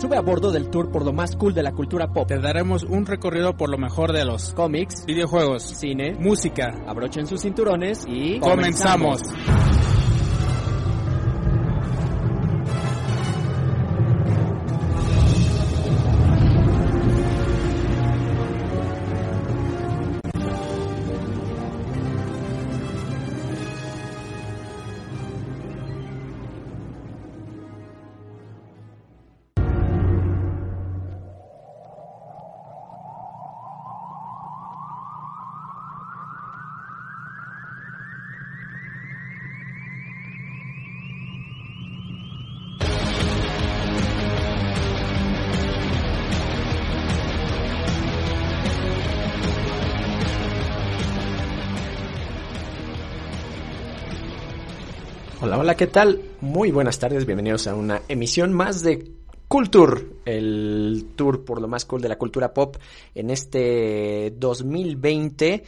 Sube a bordo del tour por lo más cool de la cultura pop. Te daremos un recorrido por lo mejor de los cómics, videojuegos, cine, música. Abrochen sus cinturones y comenzamos. Hola, ¿qué tal? Muy buenas tardes, bienvenidos a una emisión más de Culture, el tour por lo más cool de la cultura pop en este 2020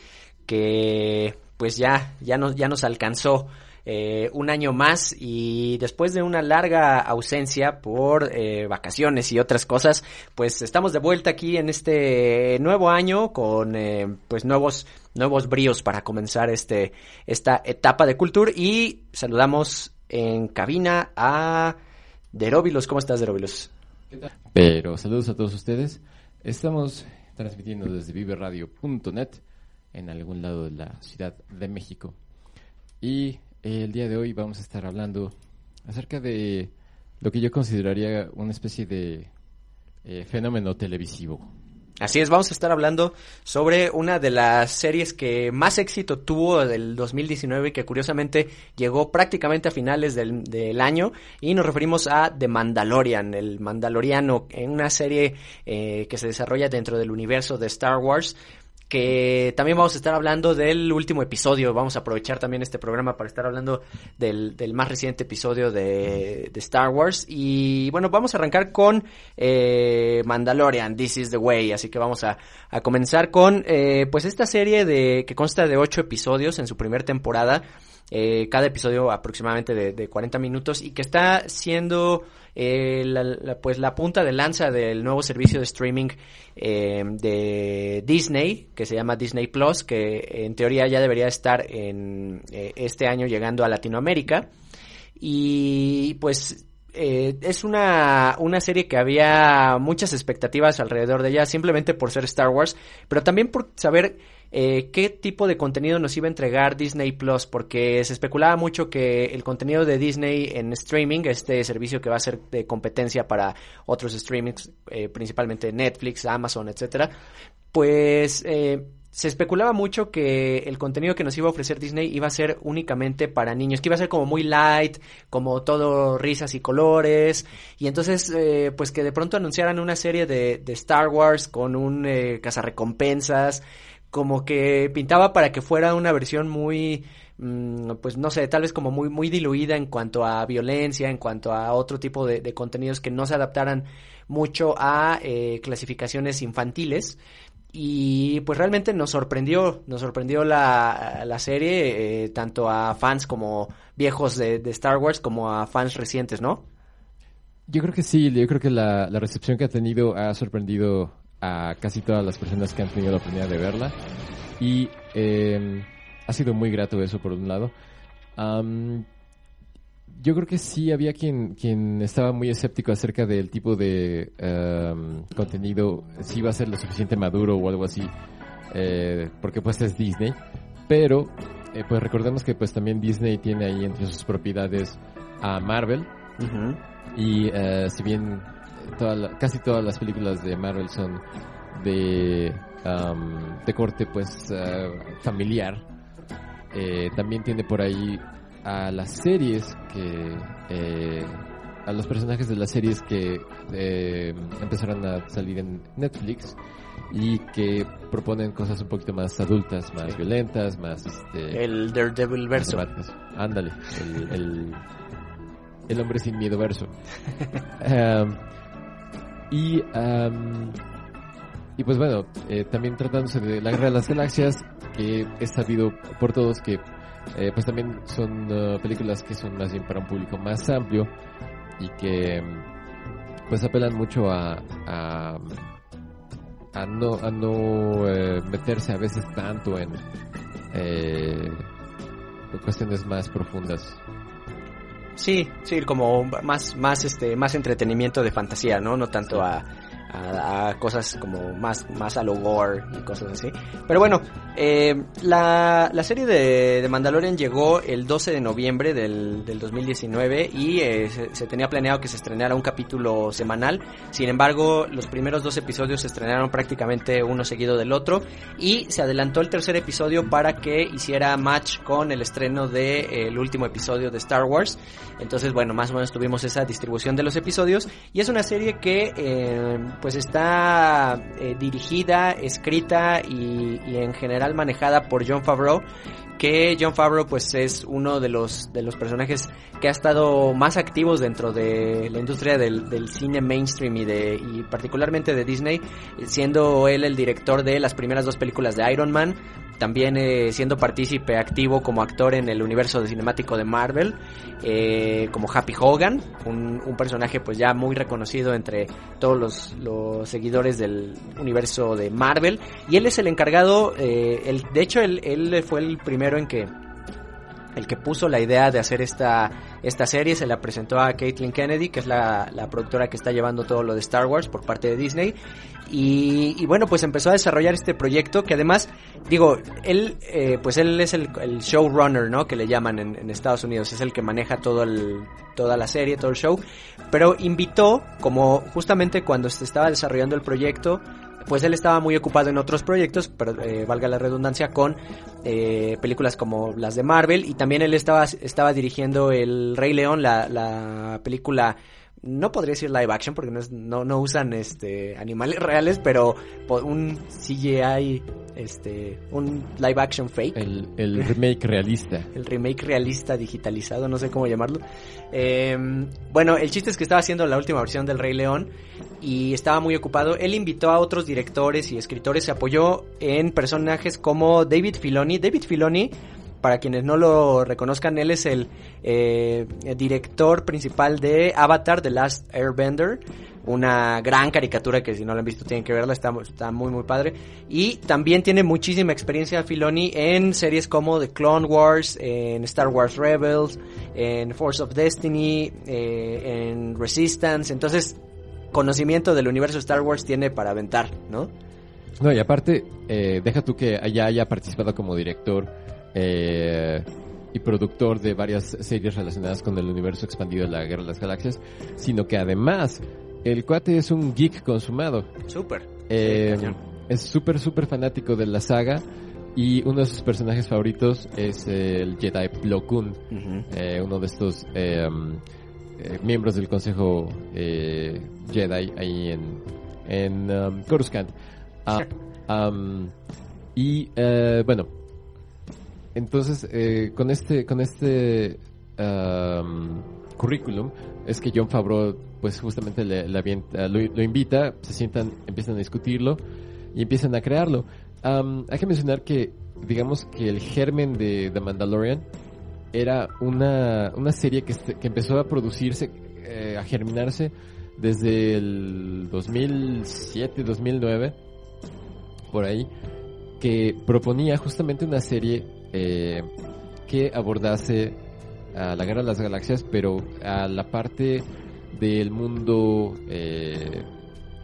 que pues ya, ya, nos, ya nos alcanzó eh, un año más y después de una larga ausencia por eh, vacaciones y otras cosas, pues estamos de vuelta aquí en este nuevo año con eh, pues nuevos nuevos bríos para comenzar este esta etapa de Culture y saludamos en cabina a Deróbilos. ¿Cómo estás, Deróbilos? Pero saludos a todos ustedes. Estamos transmitiendo desde viveradio.net en algún lado de la Ciudad de México. Y el día de hoy vamos a estar hablando acerca de lo que yo consideraría una especie de eh, fenómeno televisivo. Así es, vamos a estar hablando sobre una de las series que más éxito tuvo del 2019 y que curiosamente llegó prácticamente a finales del, año. Y nos referimos a The Mandalorian, el Mandaloriano, en una serie eh, que se desarrolla dentro del universo de Star Wars que también vamos a estar hablando del último episodio. Vamos a aprovechar también este programa para estar hablando del, del más reciente episodio de, Star Wars. Y bueno, vamos a arrancar con eh, Mandalorian, This is the Way. Así que vamos a, a comenzar con eh, pues esta serie de que consta de ocho episodios en su primera temporada. Eh, cada episodio aproximadamente de, de 40 minutos y que está siendo eh, la, pues la punta de lanza del nuevo servicio de streaming eh, de Disney, que se llama Disney Plus, que en teoría ya debería estar en eh, este año llegando a Latinoamérica. Y pues eh, es una, una serie que había muchas expectativas alrededor de ella, simplemente por ser Star Wars, pero también por saber eh, qué tipo de contenido nos iba a entregar Disney Plus, porque se especulaba mucho que el contenido de Disney en streaming, este servicio que va a ser de competencia para otros streamings, eh, principalmente Netflix, Amazon, etcétera, pues eh, se especulaba mucho que el contenido que nos iba a ofrecer Disney iba a ser únicamente para niños, que iba a ser como muy light, como todo risas y colores, y entonces eh, pues que de pronto anunciaran una serie de, Star Wars con un eh, cazarrecompensas, como que pintaba para que fuera una versión muy mm, pues no sé, tal vez como muy, muy diluida en cuanto a violencia, en cuanto a otro tipo de, contenidos que no se adaptaran mucho a eh, clasificaciones infantiles. Y pues realmente nos sorprendió, nos sorprendió la, la serie, eh, tanto a fans como viejos de, de, Star Wars como a fans recientes, ¿no? Yo creo que sí, yo creo que la, la recepción que ha tenido ha sorprendido a casi todas las personas que han tenido la oportunidad de verla. Y eh, ha sido muy grato eso por un lado. Um, yo creo que sí había quien, quien estaba muy escéptico acerca del tipo de um, contenido, si iba a ser lo suficiente maduro o algo así, eh, porque pues es Disney. Pero, eh, pues recordemos que pues también Disney tiene ahí entre sus propiedades a Marvel. Uh -huh. Y uh, si bien toda la, casi todas las películas de Marvel son de, um, de corte pues uh, familiar. Eh, también tiene por ahí a las series que eh, a los personajes de las series que eh, empezaron a salir en Netflix y que proponen cosas un poquito más adultas, más violentas, más este el Daredevil verso. Ándale, el, el, el, hombre sin miedo verso. um, y, um, y pues bueno, eh, también tratándose de la guerra de las galaxias, que es sabido por todos que eh, pues también son uh, películas que son más bien para un público más amplio y que pues apelan mucho a, a, a no, a no eh, meterse a veces tanto en eh, cuestiones más profundas. Sí, sí, como más, más, este, más entretenimiento de fantasía, ¿no? No tanto a, a, a, cosas como más, más a lo gore y cosas así. Pero bueno, eh, la, la serie de, de, Mandalorian llegó el 12 de noviembre del, del 2019 y eh, se, tenía planeado que se estrenara un capítulo semanal. Sin embargo, los primeros dos episodios se estrenaron prácticamente uno seguido del otro y se adelantó el tercer episodio para que hiciera match con el estreno del de, eh, último episodio de Star Wars. Entonces, bueno, más o menos tuvimos esa distribución de los episodios y es una serie que eh, pues está eh, dirigida, escrita y, y, en general manejada por John Favreau que John Favreau pues es uno de los de los personajes que ha estado más activos dentro de la industria del, del cine mainstream y de y particularmente de Disney siendo él el director de las primeras dos películas de Iron Man también eh, siendo partícipe activo como actor en el universo de cinemático de Marvel, eh, como Happy Hogan, un, personaje pues ya muy reconocido entre todos los, seguidores del universo de Marvel, y él es el encargado, eh, el, de hecho él, él fue el primero en que el que puso la idea de hacer esta, esta serie se la presentó a Caitlin Kennedy, que es la, productora que está llevando todo lo de Star Wars por parte de Disney. Y, y bueno, pues empezó a desarrollar este proyecto que además, digo, él, eh, pues él es el, showrunner, ¿no? Que le llaman en, en, Estados Unidos, es el que maneja todo el, toda la serie, todo el show. Pero invitó, como justamente cuando se estaba desarrollando el proyecto, pues él estaba muy ocupado en otros proyectos, pero eh, valga la redundancia, con eh, películas como las de Marvel y también él estaba, estaba dirigiendo El Rey León, la, la película no podría decir live action porque no, es, no, no, usan este animales reales, pero un CGI, este, un live action fake. El, el remake realista. el remake realista digitalizado, no sé cómo llamarlo. Eh, bueno, el chiste es que estaba haciendo la última versión del Rey León y estaba muy ocupado. Él invitó a otros directores y escritores, se apoyó en personajes como David Filoni. David Filoni para quienes no lo reconozcan, él es el, eh, director principal de Avatar, The Last Airbender, una gran caricatura que si no la han visto tienen que verla, está, muy muy padre. Y también tiene muchísima experiencia Filoni en series como The Clone Wars, en Star Wars Rebels, en Force of Destiny, eh, en Resistance, entonces conocimiento del universo Star Wars tiene para aventar, ¿no? No, y aparte, eh, deja tú que allá haya participado como director eh, y productor de varias series relacionadas con el universo expandido de la Guerra de las Galaxias, sino que además el cuate es un geek consumado. Súper. Eh, sí, es súper, súper fanático de la saga. Y uno de sus personajes favoritos es el Jedi Plo Koon, uh -huh. eh, uno de estos um, miembros del Consejo eh, Jedi ahí en, en um, Coruscant. Um, y bueno, entonces, eh, con este, con este um, currículum, es que John Favreau, pues justamente le, le avienta, lo, invita, se sientan, empiezan a discutirlo y empiezan a crearlo. Um, hay que mencionar que, digamos que el germen de The Mandalorian era una, una serie que, que empezó a producirse, eh, a germinarse desde el 2007, 2009, por ahí, que proponía justamente una serie eh, que abordase a la guerra de las galaxias, pero a la parte del mundo, eh,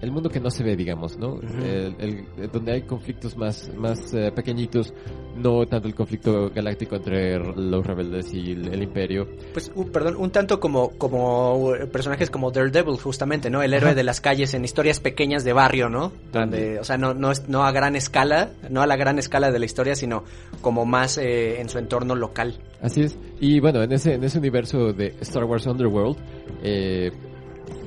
el mundo que no se ve, digamos, ¿no? Uh -huh. el, el, donde hay conflictos más, más uh, pequeñitos, no tanto el conflicto galáctico entre los rebeldes y el, el imperio. Pues, uh, perdón, un tanto como, como personajes como Daredevil, justamente, ¿no? El héroe de las calles en historias pequeñas de barrio, ¿no? Donde, o sea, no, no, no a gran escala, no a la gran escala de la historia, sino como más eh, en su entorno local. Así es. Y bueno, en ese, en ese universo de Star Wars Underworld, eh,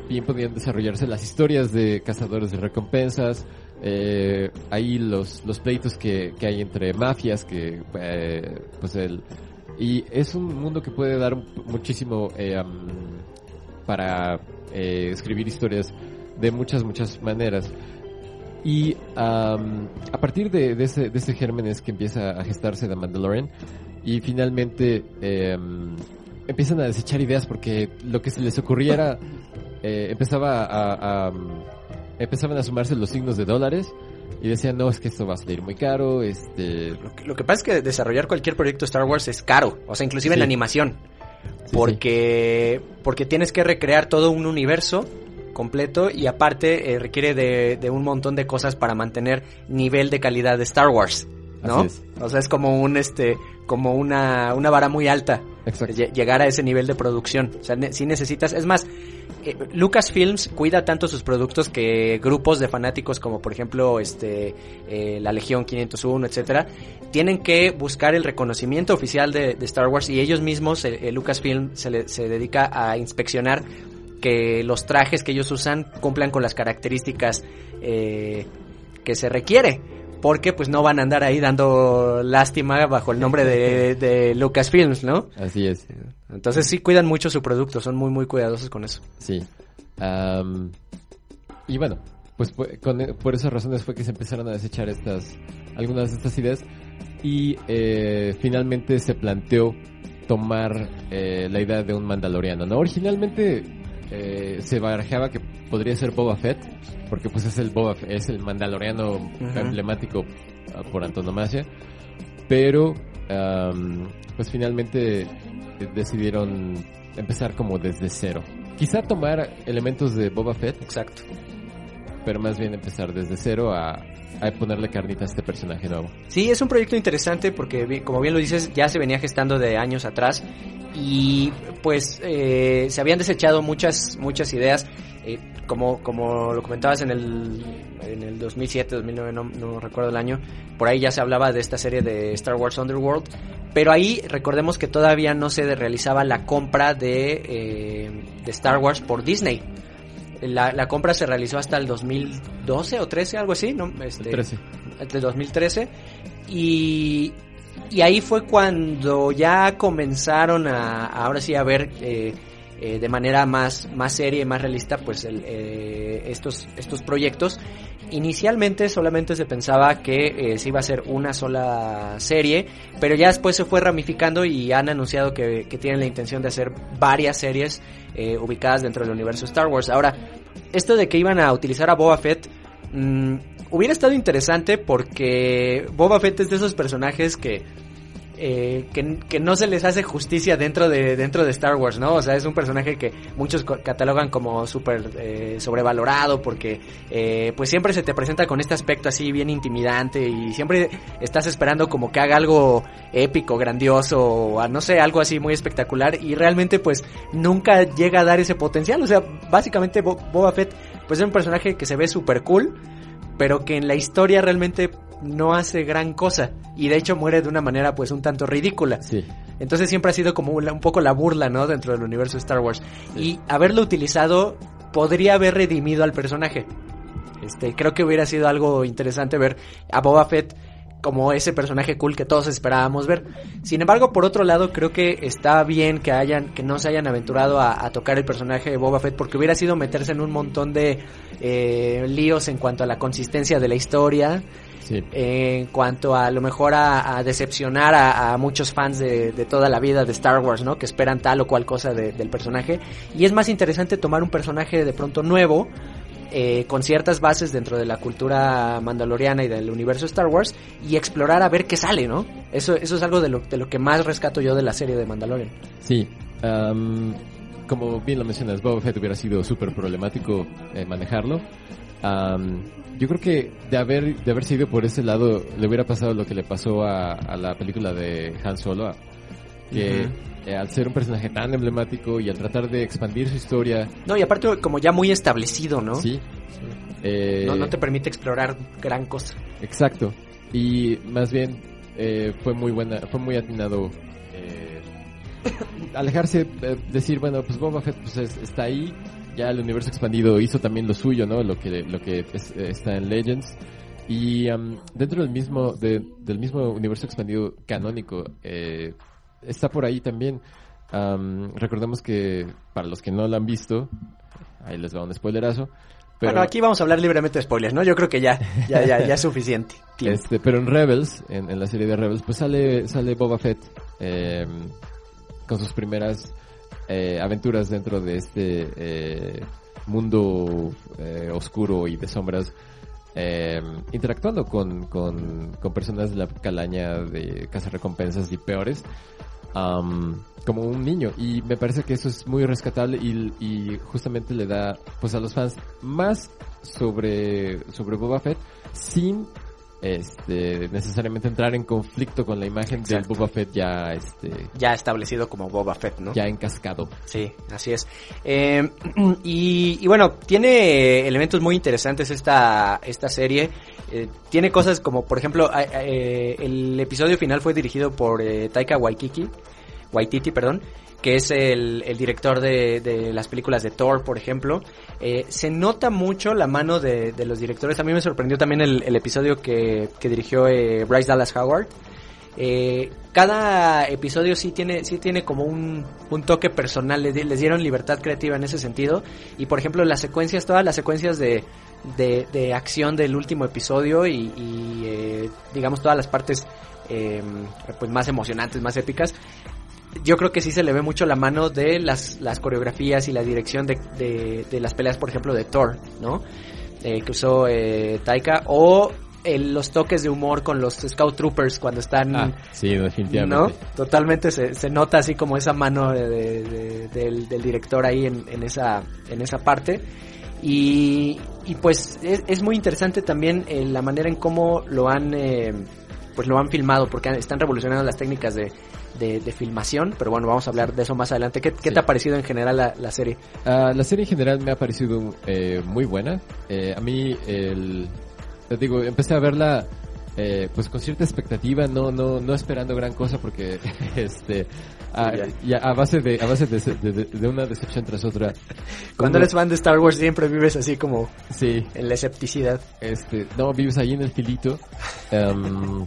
bien podían desarrollarse las historias de cazadores de recompensas, eh, ahí los, los pleitos que, que hay entre mafias, que eh, pues el... Y es un mundo que puede dar muchísimo eh, para eh, escribir historias de muchas, muchas maneras. Y um, a partir de, ese, de ese germen es que empieza a gestarse The Mandalorian y finalmente eh, empiezan a desechar ideas porque lo que se les ocurría era eh, empezaba a, a- empezaban a sumarse los signos de dólares y decían, no, es que esto va a salir muy caro, este... Lo que, lo que pasa es que desarrollar cualquier proyecto Star Wars es caro, o sea, inclusive en Sí. animación, sí, porque porque tienes que recrear todo un universo completo y aparte eh, requiere de, de un montón de cosas para mantener nivel de calidad de Star Wars, ¿no? O sea, es como un este como una una vara muy alta Exacto. llegar a ese nivel de producción. O sea, ne- si necesitas, es más, eh, Lucasfilms cuida tanto sus productos que grupos de fanáticos como por ejemplo este eh, la Legión 501, etcétera, tienen que buscar el reconocimiento oficial de, Star Wars y ellos mismos, el Lucasfilm se, le- se dedica a inspeccionar que los trajes que ellos usan cumplan con las características eh, que se requiere. Porque pues no van a andar ahí dando lástima bajo el nombre de, de Lucasfilms, ¿no? Así es. Entonces sí cuidan mucho su producto, son muy muy cuidadosos con eso. Sí. Y bueno, pues con- por esas razones fue que se empezaron a desechar estas, algunas de estas ideas y eh, finalmente se planteó tomar eh, la idea de un mandaloriano, ¿no? Originalmente eh, se barajaba que podría ser Boba Fett, porque pues es el Boba Fett, es el mandaloriano emblemático ah, por antonomasia, pero pues finalmente eh, decidieron empezar como desde cero. Quizá tomar elementos de Boba Fett, Exacto. pero más bien empezar desde cero a, a ponerle carnita a este personaje nuevo. Sí, es un proyecto interesante porque, como bien lo dices, ya se venía gestando de años atrás y pues eh, se habían desechado muchas muchas ideas. eh, como, como lo comentabas en el, en el 2007, 2009, no, no recuerdo el año, por ahí ya se hablaba de esta serie de Star Wars Underworld, pero ahí recordemos que todavía no se realizaba la compra de, eh, de Star Wars por Disney. La, la compra se realizó hasta el 2012 o 13, algo así, ¿no? Este, 13. de 2013 y, y ahí fue cuando ya comenzaron a ahora sí a ver eh, eh, de manera más más seria y más realista pues el, eh, estos estos proyectos inicialmente solamente se pensaba que eh, se iba a hacer una sola serie pero ya después se fue ramificando y han anunciado que, que tienen la intención de hacer varias series eh, ubicadas dentro del universo Star Wars. Ahora esto de que iban a utilizar a Boba Fett mm, hubiera estado interesante porque Boba Fett es de esos personajes que, eh, que, no se les hace justicia dentro de, dentro de Star Wars, ¿no? O sea, es un personaje que muchos catalogan como súper eh, sobrevalorado porque eh, pues siempre se te presenta con este aspecto así bien intimidante y siempre estás esperando como que haga algo épico, grandioso, o no sé, algo así muy espectacular y realmente pues nunca llega a dar ese potencial. O sea, básicamente Bo- Boba Fett pues es un personaje que se ve súper cool, pero que en la historia realmente no hace gran cosa y de hecho muere de una manera pues un tanto ridícula. Sí. Entonces siempre ha sido como un poco la burla, ¿no? Dentro del universo de Star Wars. Y haberlo utilizado podría haber redimido al personaje. Este, creo que hubiera sido algo interesante ver a Boba Fett como ese personaje cool que todos esperábamos ver. Sin embargo, por otro lado, creo que está bien que hayan, que no se hayan aventurado a, a tocar el personaje de Boba Fett, porque hubiera sido meterse en un montón de eh, líos en cuanto a la consistencia de la historia, Sí. en cuanto a, lo mejor a, a decepcionar a, a muchos fans de, de toda la vida de Star Wars, ¿no? Que esperan tal o cual cosa de- del personaje. Y es más interesante tomar un personaje de pronto nuevo, eh, con ciertas bases dentro de la cultura mandaloriana y del universo Star Wars, y explorar a ver qué sale, ¿no? Eso, eso es algo de lo, de lo que más rescato yo de la serie de Mandalorian. Sí. am, como bien lo mencionas, Boba Fett hubiera sido súper problemático eh, manejarlo. Am, yo creo que de haber de haberse ido por ese lado le hubiera pasado lo que le pasó a, a la película de Han Solo, a- que eh, al ser un personaje tan emblemático y al tratar de expandir su historia, No, y aparte como ya muy establecido, ¿no? sí, eh, No, no te permite explorar gran cosa. Exacto. Y más bien eh, fue muy buena, fue muy atinado eh, alejarse, eh, decir, bueno, pues Boba Fett pues, es- está ahí, ya el universo expandido hizo también lo suyo, ¿no? Lo que lo que es- eh, está en Legends. Y am, dentro del mismo de- del mismo universo expandido canónico eh, está por ahí también. Am, recordemos que para los que no lo han visto, ahí les va un spoilerazo. Pero, Bueno, aquí vamos a hablar libremente de spoilers, ¿no? Yo creo que ya, ya, ya, ya es suficiente. Este, pero en Rebels, en, en la serie de Rebels, pues sale, sale Boba Fett eh, con sus primeras eh, aventuras dentro de este eh, mundo eh, oscuro y de sombras interactuando con, con, con personas de la calaña de recompensas y peores como un niño. Y me parece que eso es muy rescatable y, y justamente le da pues a los fans más sobre sobre Boba Fett sin este necesariamente entrar en conflicto con la imagen del. Boba Fett ya este Ya establecido como Boba Fett, ¿no? ya encascado Sí, así es. Eh, y, y bueno, tiene elementos muy interesantes esta, esta serie. Eh, tiene cosas como, por ejemplo, eh, el episodio final fue dirigido por eh, Taika Waititi, Waititi, perdón, que es el, el director de, de las películas de Thor, por ejemplo. Eh, se nota mucho la mano de, de los directores. A mí me sorprendió también el, episodio que, que dirigió eh, Bryce Dallas Howard. Eh, cada episodio sí tiene, sí tiene como un, un toque personal, les, les dieron libertad creativa en ese sentido. Y por ejemplo, las secuencias, todas las secuencias de, de, de acción del último episodio y, y, digamos todas las partes pues más emocionantes, más épicas, yo creo que sí se le ve mucho la mano de las, las coreografías y la dirección de, de, de las peleas, por ejemplo, de Thor, ¿no? Eh, que usó eh, Taika, o el- los toques de humor con los Scout Troopers cuando están... ah sí ¿No? definitivamente Totalmente se, se nota así como esa mano de- de- de- del, del director ahí en, en esa, en esa parte. Y, y pues es, es muy interesante también eh, la manera en cómo lo han, eh, pues lo han filmado, porque están revolucionando las técnicas de, de, de filmación, pero bueno, vamos a hablar de eso más adelante. ¿Qué, qué Sí. te ha parecido en general la, la serie? Ah, la serie en general me ha parecido eh, muy buena. Eh, a mí, el, te digo, empecé a verla eh, pues con cierta expectativa, no no no esperando gran cosa porque este a, Ya. ya a base de a base de, de- de- una decepción tras otra. Cuando uno- eres fan de Star Wars siempre vives así como sí, en la escepticidad. este, no vives ahí en el filito. Em,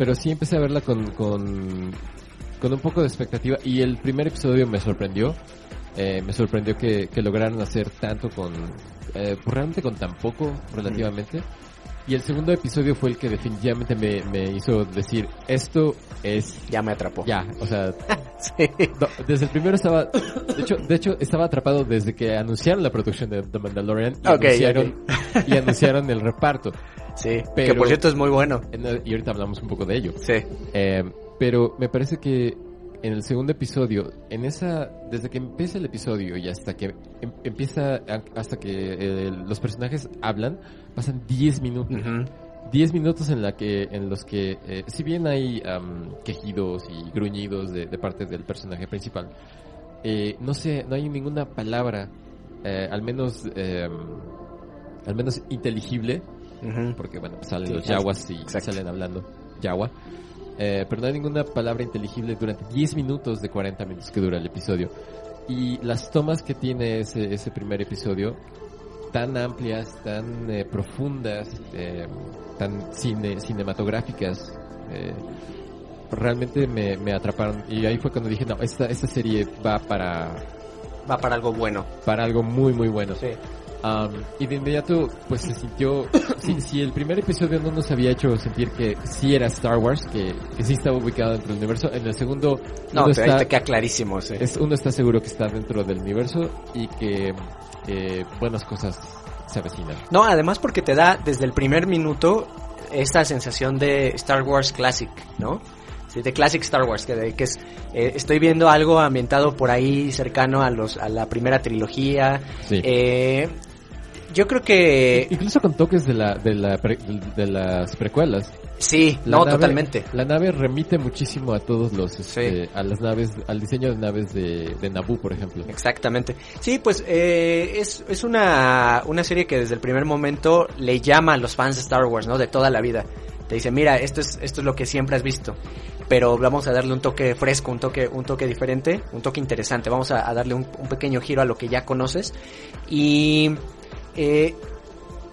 pero sí empecé a verla con, con, con un poco de expectativa y el primer episodio me sorprendió. Eh, me sorprendió que, que lograran hacer tanto con, eh, pues realmente con tan poco relativamente. Y el segundo episodio fue el que definitivamente me, me hizo decir, esto es Ya me atrapó. ya, o sea, Sí. no, desde el primero estaba, de hecho, de hecho estaba atrapado desde que anunciaron la producción de The Mandalorian y, anunciaron, y anunciaron el reparto. Sí, que Pero- por cierto es muy bueno. En- Y ahorita hablamos un poco de ello. Sí. Eh, pero me parece que en el segundo episodio, en esa, desde que empieza el episodio y hasta que em- empieza, hasta que eh, los personajes hablan, pasan 10 minutos. Ujú. 10 minutos en la que en los que eh, si bien hay am, quejidos y gruñidos de, de parte del personaje principal eh, no sé no hay ninguna palabra eh, al menos eh, al menos inteligible Porque bueno salen Sí, los yaguas y exacto. salen hablando yagua eh, pero no hay ninguna palabra inteligible durante 10 minutos de 40 minutos que dura el episodio y las tomas que tiene ese, ese primer episodio tan amplias, tan eh, profundas, eh, tan cine, cinematográficas, eh, realmente me, me atraparon. Y ahí fue cuando dije, no, esta, esta serie va para, Va para algo bueno. para algo muy, muy bueno. Sí. Um, y de inmediato, pues se sintió, si, si el primer episodio no nos había hecho sentir que sí era Star Wars, que, que sí estaba ubicado dentro del universo, en el segundo No, uno, te, ahí está, te queda clarísimo, sí. es, uno está seguro que está dentro del universo y que eh, buenas cosas se avecinan. No, además porque te da desde el primer minuto esta sensación de Star Wars Classic, ¿no? Sí, de Classic Star Wars, que, de- que es, eh, estoy viendo algo ambientado por ahí cercano a los a la primera trilogía. Sí. Eh, yo creo que Incluso con toques de la de la pre- de, de las precuelas. sí, La no, nave- totalmente. La nave remite muchísimo a todos los este, a las naves al diseño de naves de, de Naboo, por ejemplo. Exactamente. Sí, pues eh, es, es una, una serie que desde el primer momento le llama a los fans de Star Wars, ¿no? De toda la vida. Te dice, mira, esto es, esto es lo que siempre has visto. Pero vamos a darle un toque fresco, un toque, un toque diferente, un toque interesante. Vamos a, a darle un, un pequeño giro a lo que ya conoces. Y eh,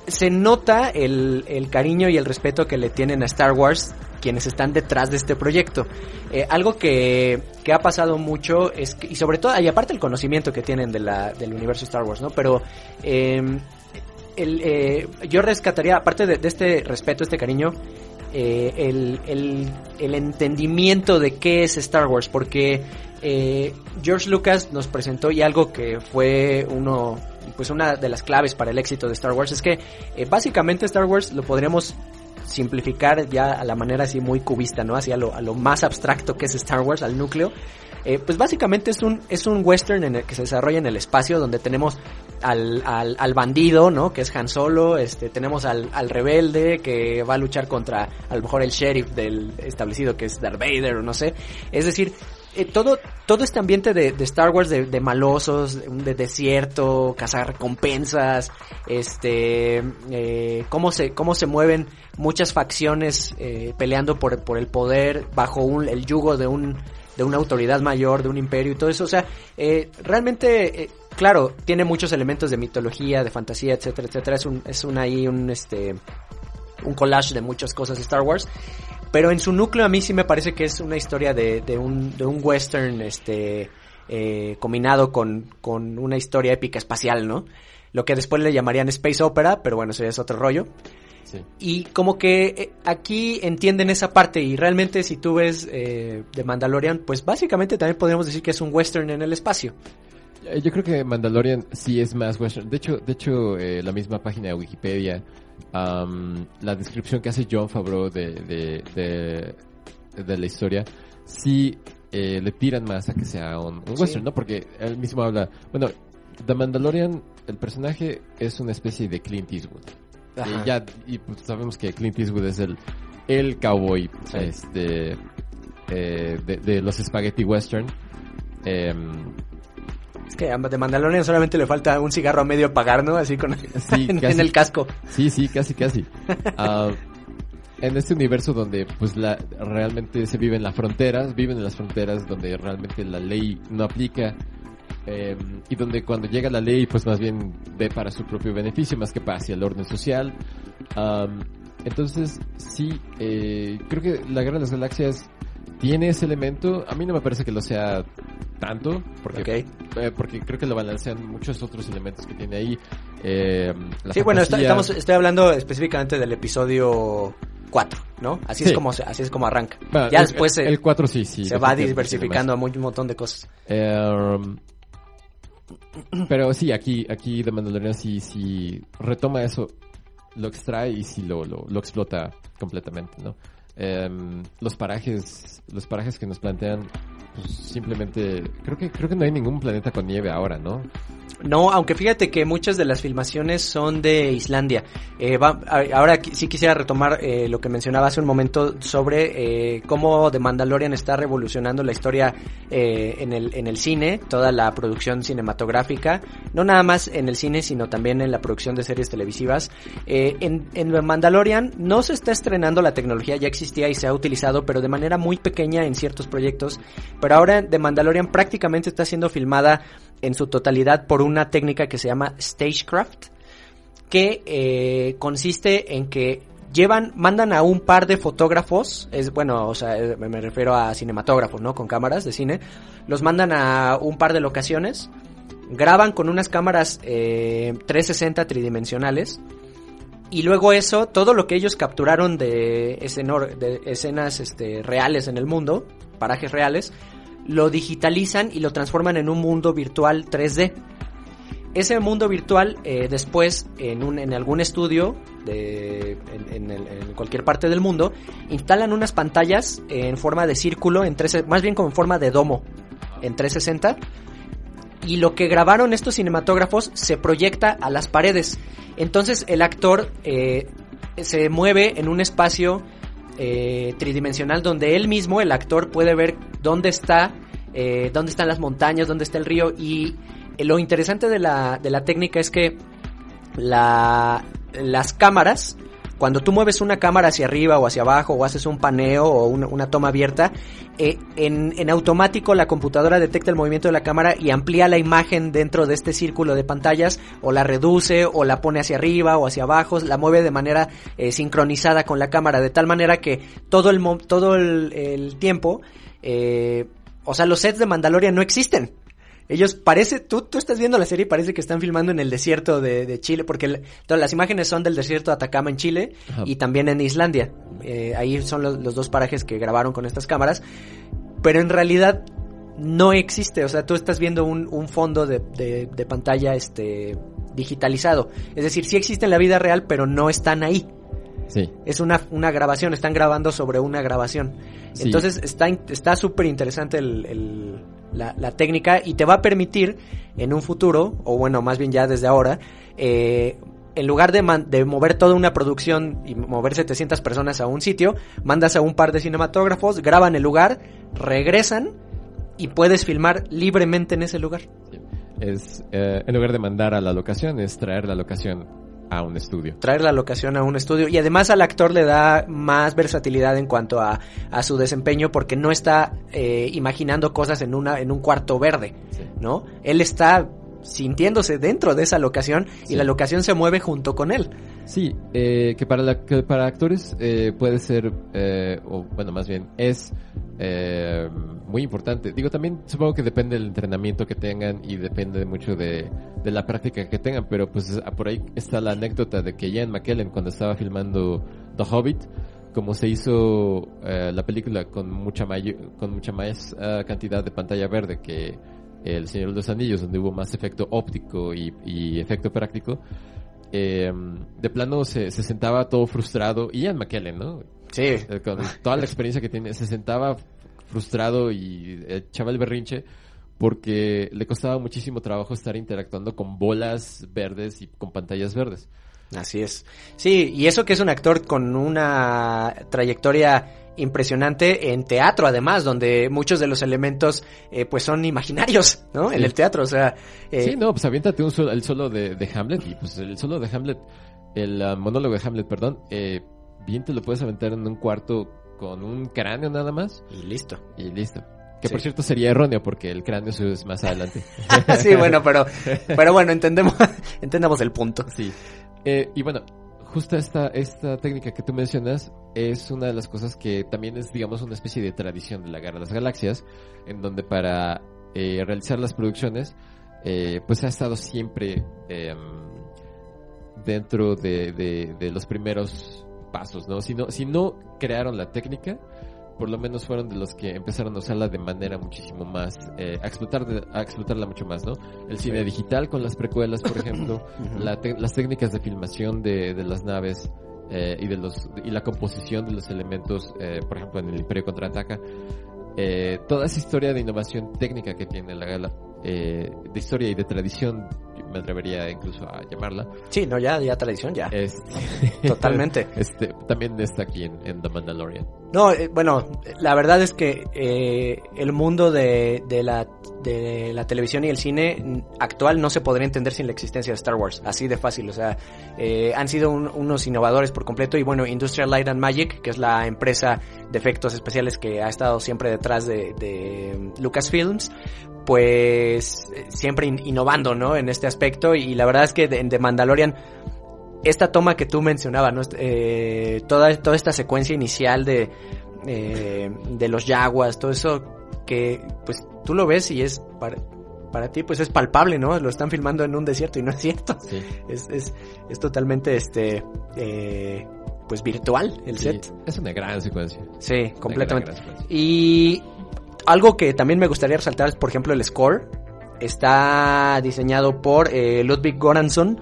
se nota el, el cariño y el respeto que le tienen a Star Wars quienes están detrás de este proyecto. Eh, algo que, que ha pasado mucho es que, y sobre todo, y aparte el conocimiento que tienen de la, del universo Star Wars, ¿no? Pero eh, el, eh, yo rescataría, aparte de, este respeto, este cariño, el, el, el entendimiento de qué es Star Wars, porque George Lucas nos presentó y algo que fue uno, pues una de las claves para el éxito de Star Wars es que eh, básicamente Star Wars lo podríamos simplificar ya a la manera así muy cubista, ¿no? Así a lo, a lo más abstracto que es Star Wars, al núcleo. Eh, pues básicamente es un, es un western en el que se desarrolla en el espacio donde tenemos al, al, al bandido, ¿no? Que es Han Solo, este, tenemos al, al rebelde que va a luchar contra a lo mejor el sheriff del establecido que es Darth Vader o no sé. Es decir, eh, todo, todo este ambiente de, de Star Wars de, de, malosos, de desierto, cazar recompensas, este, eh, cómo se, cómo se mueven muchas facciones eh, peleando por, por el poder bajo un, el yugo de un, de una autoridad mayor, de un imperio y todo eso. O sea, eh, realmente, eh, claro, tiene muchos elementos de mitología, de fantasía, etcétera, etcétera. Es un, es un ahí un, este, un collage de muchas cosas de Star Wars. Pero en su núcleo a mí sí me parece que es una historia de, de un, de un western, este, eh, combinado con, con una historia épica espacial, ¿no? Lo que después le llamarían space opera, pero bueno, eso ya es otro rollo. Sí. Y como que eh, aquí entienden esa parte y realmente si tú ves eh, The Mandalorian, pues básicamente también podríamos decir que es un western en el espacio. Yo creo que Mandalorian sí es más western. De hecho, de hecho eh, la misma página de Wikipedia, um, la descripción que hace John Favreau de, de, de, de la historia, sí eh, le tiran más a que sea un, un western, sí. ¿no? Porque él mismo habla, bueno, The Mandalorian, el personaje es una especie de Clint Eastwood. Y ya y pues sabemos que Clint Eastwood es el, el cowboy sí. este, eh, de, de, los spaghetti western. Eh, es que a The Mandalorian solamente le falta un cigarro a medio apagar, ¿no? Así con sí, en, casi, en, el casco. Sí, sí, casi, casi. uh, en este universo donde pues la realmente se vive en las fronteras, viven en las fronteras donde realmente la ley no aplica eh, y donde cuando llega la ley pues más bien ve para su propio beneficio más que para hacia el orden social. Um, entonces sí, eh, creo que la Guerra de las Galaxias tiene ese elemento. A mí no me parece que lo sea tanto, porque, okay. eh, porque creo que lo balancean muchos otros elementos que tiene ahí. Eh, la sí, fantasía... bueno, está, estamos, estoy hablando específicamente del episodio 4, ¿no? Así sí. es como así es como arranca. Bueno, ya el, después el, el 4 sí, sí. Se va diversificando a un montón de cosas. Um, pero sí, aquí, aquí The Mandalorian sí, sí retoma eso, lo extrae y sí lo, lo, lo explota completamente, ¿no? Eh, los parajes, los parajes que nos plantean, pues simplemente, creo que, creo que no hay ningún planeta con nieve ahora, ¿no? No, aunque fíjate que muchas de las filmaciones son de Islandia. Eh, va, ahora sí quisiera retomar eh, lo que mencionaba hace un momento sobre eh, cómo The Mandalorian está revolucionando la historia eh, en, el, en el cine, toda la producción cinematográfica, no nada más en el cine, sino también en la producción de series televisivas. Eh, en, en The Mandalorian no se está estrenando la tecnología, ya existía y se ha utilizado, pero de manera muy pequeña en ciertos proyectos. Ahora The Mandalorian prácticamente está siendo filmada en su totalidad por una técnica que se llama Stagecraft, que eh, consiste en que llevan, mandan a un par de fotógrafos, es bueno, o sea, me refiero a cinematógrafos, ¿no? Con cámaras de cine, los mandan a un par de locaciones, graban con unas cámaras eh, 360 tridimensionales, y luego eso, todo lo que ellos capturaron de, escenor, de escenas este, reales en el mundo, parajes reales, lo digitalizan y lo transforman en un mundo virtual 3D. Ese mundo virtual eh, después en, un, en algún estudio de, en, cualquier parte del mundo instalan unas pantallas en forma de círculo, en 13, más bien como en forma de domo en 360 y lo que grabaron estos cinematógrafos se proyecta a las paredes. Entonces el actor eh, se mueve en un espacio eh, tridimensional donde él mismo, el actor, puede ver dónde está, eh, dónde están las montañas, dónde está el río. Y lo interesante de la, de la técnica es que la, las cámaras, cuando tú mueves una cámara hacia arriba o hacia abajo o haces un paneo o una, toma abierta, eh, en, en, automático la computadora detecta el movimiento de la cámara y amplía la imagen dentro de este círculo de pantallas o la reduce o la pone hacia arriba o hacia abajo, la mueve de manera eh, sincronizada con la cámara de tal manera que todo el, todo el, el tiempo, eh, o sea, los sets de Mandalorian no existen Ellos parece, tú, tú estás viendo la serie y parece que están filmando en el desierto de, de Chile, porque el- todas las imágenes son del desierto de Atacama en Chile Ajá. y también en Islandia. Eh, ahí son los, los dos parajes que grabaron con estas cámaras. Pero en realidad no existe, o sea, tú estás viendo un, un fondo de, de- de pantalla este digitalizado. Es decir, sí existe en la vida real, pero no están ahí. Sí. Es una, una grabación, están grabando sobre una grabación. Sí. Entonces está in- está súper interesante el, el- la, técnica y te va a permitir en un futuro, o bueno, más bien ya desde ahora, eh, en lugar de, de mover toda una producción y mover 700 personas a un sitio, mandas a un par de cinematógrafos, graban el lugar, regresan y puedes filmar libremente en ese lugar. Es, eh, en lugar de mandar a la locación, es traer la locación a un estudio. traer la locación a un estudio y además al actor le da más versatilidad en cuanto a, a su desempeño porque no está eh, imaginando cosas en una en un cuarto verde, Sí. ¿no? Él está sintiéndose dentro de esa locación y la locación se mueve junto con él. Sí, eh, que para la, que para actores eh, puede ser, eh, o bueno, más bien es eh, muy importante. Digo, también supongo que depende del entrenamiento que tengan y depende mucho de, de la práctica que tengan, pero pues ah, por ahí está la anécdota de que Ian McKellen cuando estaba filmando The Hobbit, como se hizo eh, la película con mucha mayo- con mucha más ah, cantidad de pantalla verde que El Señor de los Anillos, donde hubo más efecto óptico y, y efecto práctico, eh, de plano se, se sentaba todo frustrado. Ian McKellen, ¿no? Sí. Eh, Con toda la experiencia que tiene, se sentaba frustrado y echaba el berrinche porque le costaba muchísimo trabajo estar interactuando con bolas verdes y con pantallas verdes. Así es. Sí, y eso que es un actor con una trayectoria impresionante en teatro además, donde muchos de los elementos eh, pues son imaginarios, ¿no? En el teatro, o sea, eh, sí, no, pues aviéntate un solo, el solo de, de Hamlet y pues el solo de Hamlet, el ah, monólogo de Hamlet, perdón, eh, bien te lo puedes aventar en un cuarto con un cráneo nada más y listo. y listo. Que Sí. por cierto sería erróneo porque el cráneo es más adelante. sí, bueno, pero, pero bueno, entendemos, entendemos el punto. Sí. Eh, y bueno, justo esta, esta técnica que tú mencionas es una de las cosas que también es, digamos, una especie de tradición de la Guerra de las Galaxias, en donde para eh, realizar las producciones, eh, pues ha estado siempre eh, dentro de, de- de los primeros pasos, ¿no? Si no, si no crearon la técnica, por lo menos fueron de los que empezaron a usarla de manera muchísimo más, eh, a, explotar de- a explotarla mucho más, ¿no? El cine digital con las precuelas, por ejemplo, la las técnicas de filmación de, de las naves eh, y de los y la composición de los elementos, eh, por ejemplo, en el Imperio contraataca, eh, toda esa historia de innovación técnica que tiene la gala, eh, de historia y de tradición, me atrevería incluso a llamarla, Sí, no, ya, ya tradición, ya. este, Totalmente. este, también está aquí en, en The Mandalorian. No, eh, bueno, la verdad es que eh, el mundo de, de, la, de la televisión y el cine mm, actual no se podría entender sin la existencia de Star Wars, así de fácil, o sea, eh, han sido un- unos innovadores por completo y bueno, Industrial Light and Magic, que es la empresa de efectos especiales que ha estado siempre detrás de, de Lucasfilms, pues eh, siempre in- innovando, ¿no? En este aspecto y la verdad es que de, en The Mandalorian esta toma que tú mencionabas, ¿no? Eh, toda, toda esta secuencia inicial de, eh, de los yaguas, todo eso que pues tú lo ves y es para, para ti pues es palpable, ¿no? Lo están filmando en un desierto y no es cierto. Sí, Es, es, es totalmente este eh, pues virtual el sí, set. es una gran secuencia. Sí, completamente. gran, gran secuencia. Y algo que también me gustaría resaltar es, por ejemplo, el score. Está diseñado por eh, Ludwig Göransson,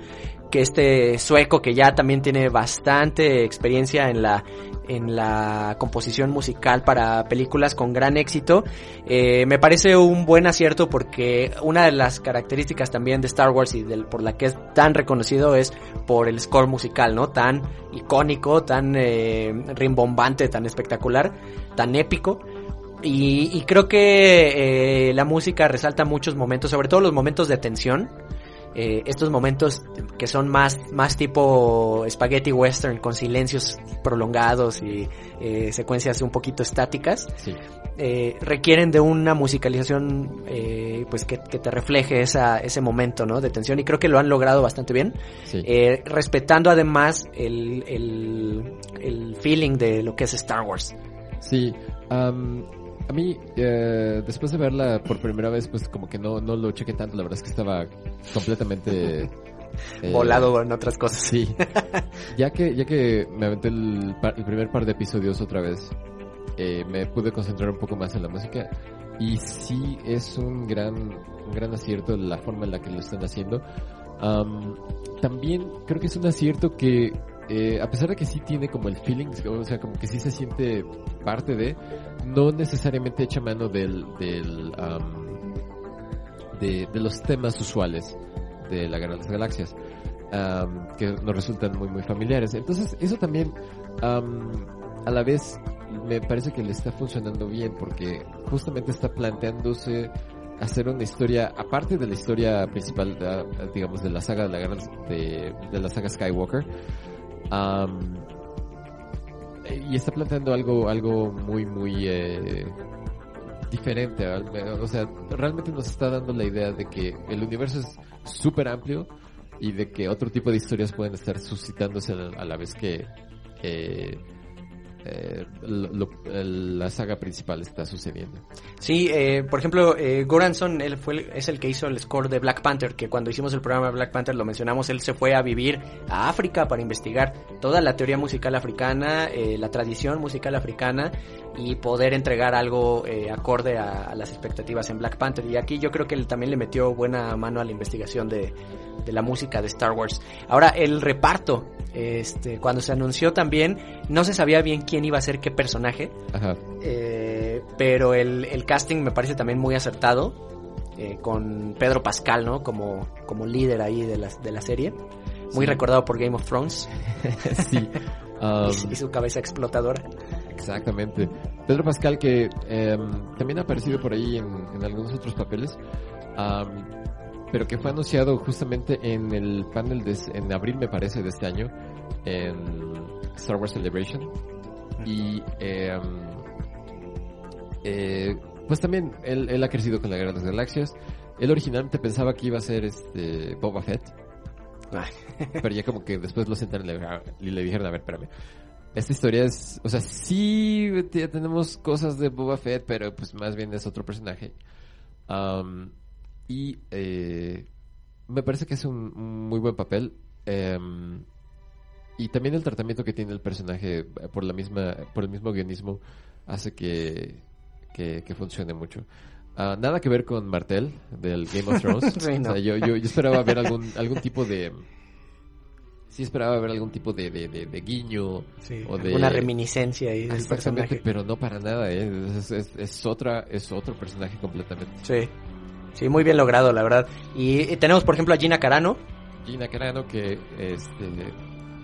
que este sueco que ya también tiene bastante experiencia en la en la composición musical para películas con gran éxito. Eh, me parece un buen acierto porque una de las características también de Star Wars y por la que es tan reconocido es por el score musical, ¿no? Tan icónico, tan eh, rimbombante, tan espectacular, tan épico. Y, y creo que eh, la música resalta muchos momentos, sobre todo los momentos de tensión. Eh, estos momentos que son más, más tipo spaghetti western, con silencios prolongados y eh, secuencias un poquito estáticas, Sí. eh, requieren de una musicalización eh, pues que, que te refleje esa, ese momento ¿no? de tensión y creo que lo han logrado bastante bien. Sí. Respetando además el, el, el feeling de lo que es Star Wars. Sí, A mí, eh, después de verla por primera vez, pues como que no, no lo chequé tanto. La verdad es que estaba completamente... eh, Volado en otras cosas. Sí. ya que, ya que me aventé el, par- el primer par de episodios otra vez, eh, me pude concentrar un poco más en la música. Y sí es un gran, un gran acierto la forma en la que lo están haciendo. Am, también creo que es un acierto que, eh, a pesar de que sí tiene como el feeling, o sea, como que sí se siente parte de, no necesariamente echa mano del, del, am, de, los temas usuales de la Guerra de las Galaxias, am, que nos resultan muy, muy familiares. Entonces, eso también, am, a la vez, me parece que le está funcionando bien, porque justamente está planteándose hacer una historia, aparte de la historia principal, ah, digamos, de la saga de la de, de la saga Skywalker, am, y está planteando algo, algo muy, muy eh, diferente. O sea, realmente nos está dando la idea de que el universo es súper amplio y de que otro tipo de historias pueden estar suscitándose a la vez que eh, eh, la saga principal está sucediendo. Sí, eh, por ejemplo, eh, Goranson, él fue, es el que hizo el score de Black Panther, que cuando hicimos el programa de Black Panther lo mencionamos, él se fue a vivir a África para investigar toda la teoría musical africana, eh, la tradición musical africana y poder entregar algo acorde a, las expectativas en Black Panther. Y aquí yo creo que él también le metió buena mano a la investigación de la música de Star Wars. Ahora, el reparto, este, cuando se anunció también, no se sabía bien quién iba a ser qué personaje. Ajá. Eh, pero el, el casting me parece también muy acertado. eh, con Pedro Pascal, ¿no? Como, como líder ahí de la, de la serie. Muy Sí. recordado por Game of Thrones. sí. Um, y, su- y su cabeza explotadora. Exactamente. Pedro Pascal, que em, también ha aparecido por ahí en, en algunos otros papeles, pero que fue anunciado justamente en el panel de, en abril, me parece, de este año, en Star Wars Celebration. Y em, eh, pues también él, él ha crecido con la Guerra de las Galaxias. Él originalmente pensaba que iba a ser este Boba Fett, pero ya como que después lo sentaron y le, y le dijeron, a ver, espérame. Esta historia es, o sea, sí ya tenemos cosas de Boba Fett, pero pues más bien es otro personaje. Am, y eh, me parece que es un, un muy buen papel. Em, y también el tratamiento que tiene el personaje eh, por la misma, por el mismo guionismo hace que, que, que funcione mucho. Ah, nada que ver con Martel del Game of Thrones. Sí, no. O sea, yo, yo, yo esperaba ver algún, algún tipo de sí esperaba ver algún tipo de, de, de- de guiño o de Una reminiscencia ahí del Exactamente, personaje. pero no para nada, ¿eh? es, es, es otra es otro personaje completamente. Sí. Sí, muy bien logrado, la verdad. Y, tenemos, por ejemplo, a Gina Carano. Gina Carano que este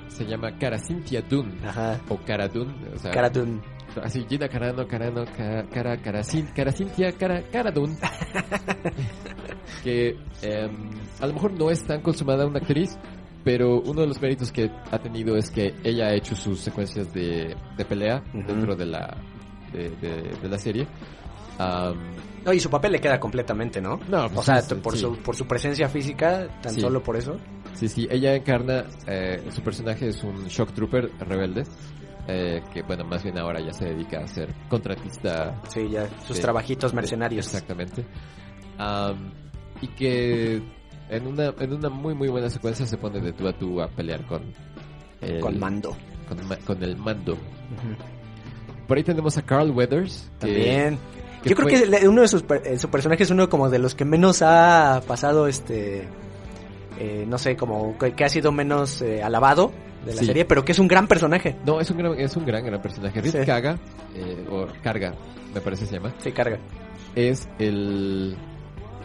se llama Cara Cynthia Dune Ajá. o Cara Dune, o sea, Cara Dune. así Gina Carano, Carano, Ca- Cara Cara Cara Cynthia, Cara Cara Dune. que em, a lo mejor no es tan consumada una actriz, pero uno de los méritos que ha tenido es que ella ha hecho sus secuencias de, de pelea dentro de la de, de- de la serie. Am, No, y su papel le queda completamente, ¿no? No, pues o sea, sí, por, sí. su, por su presencia física, tan Sí. solo por eso. Sí, sí, ella encarna, eh, su personaje es un shock trooper rebelde, eh, que bueno, más bien ahora ya se dedica a ser contratista. Sí, ya, sus Sí. trabajitos mercenarios. Exactamente. Am, y que en una, en una muy muy buena secuencia se pone de tú a tú a pelear con el, Con mando. con, con el mando. Por ahí tenemos a Carl Weathers. que- También. Yo creo que uno de sus eh, su personaje es uno como de los que menos ha pasado este eh, no sé, como que, que ha sido menos eh, alabado de la Sí. serie, pero que es un gran personaje. No, es un gran, es un gran, gran personaje. Rick Sí. Kaga, eh, o Carga, me parece se llama. Se carga. es el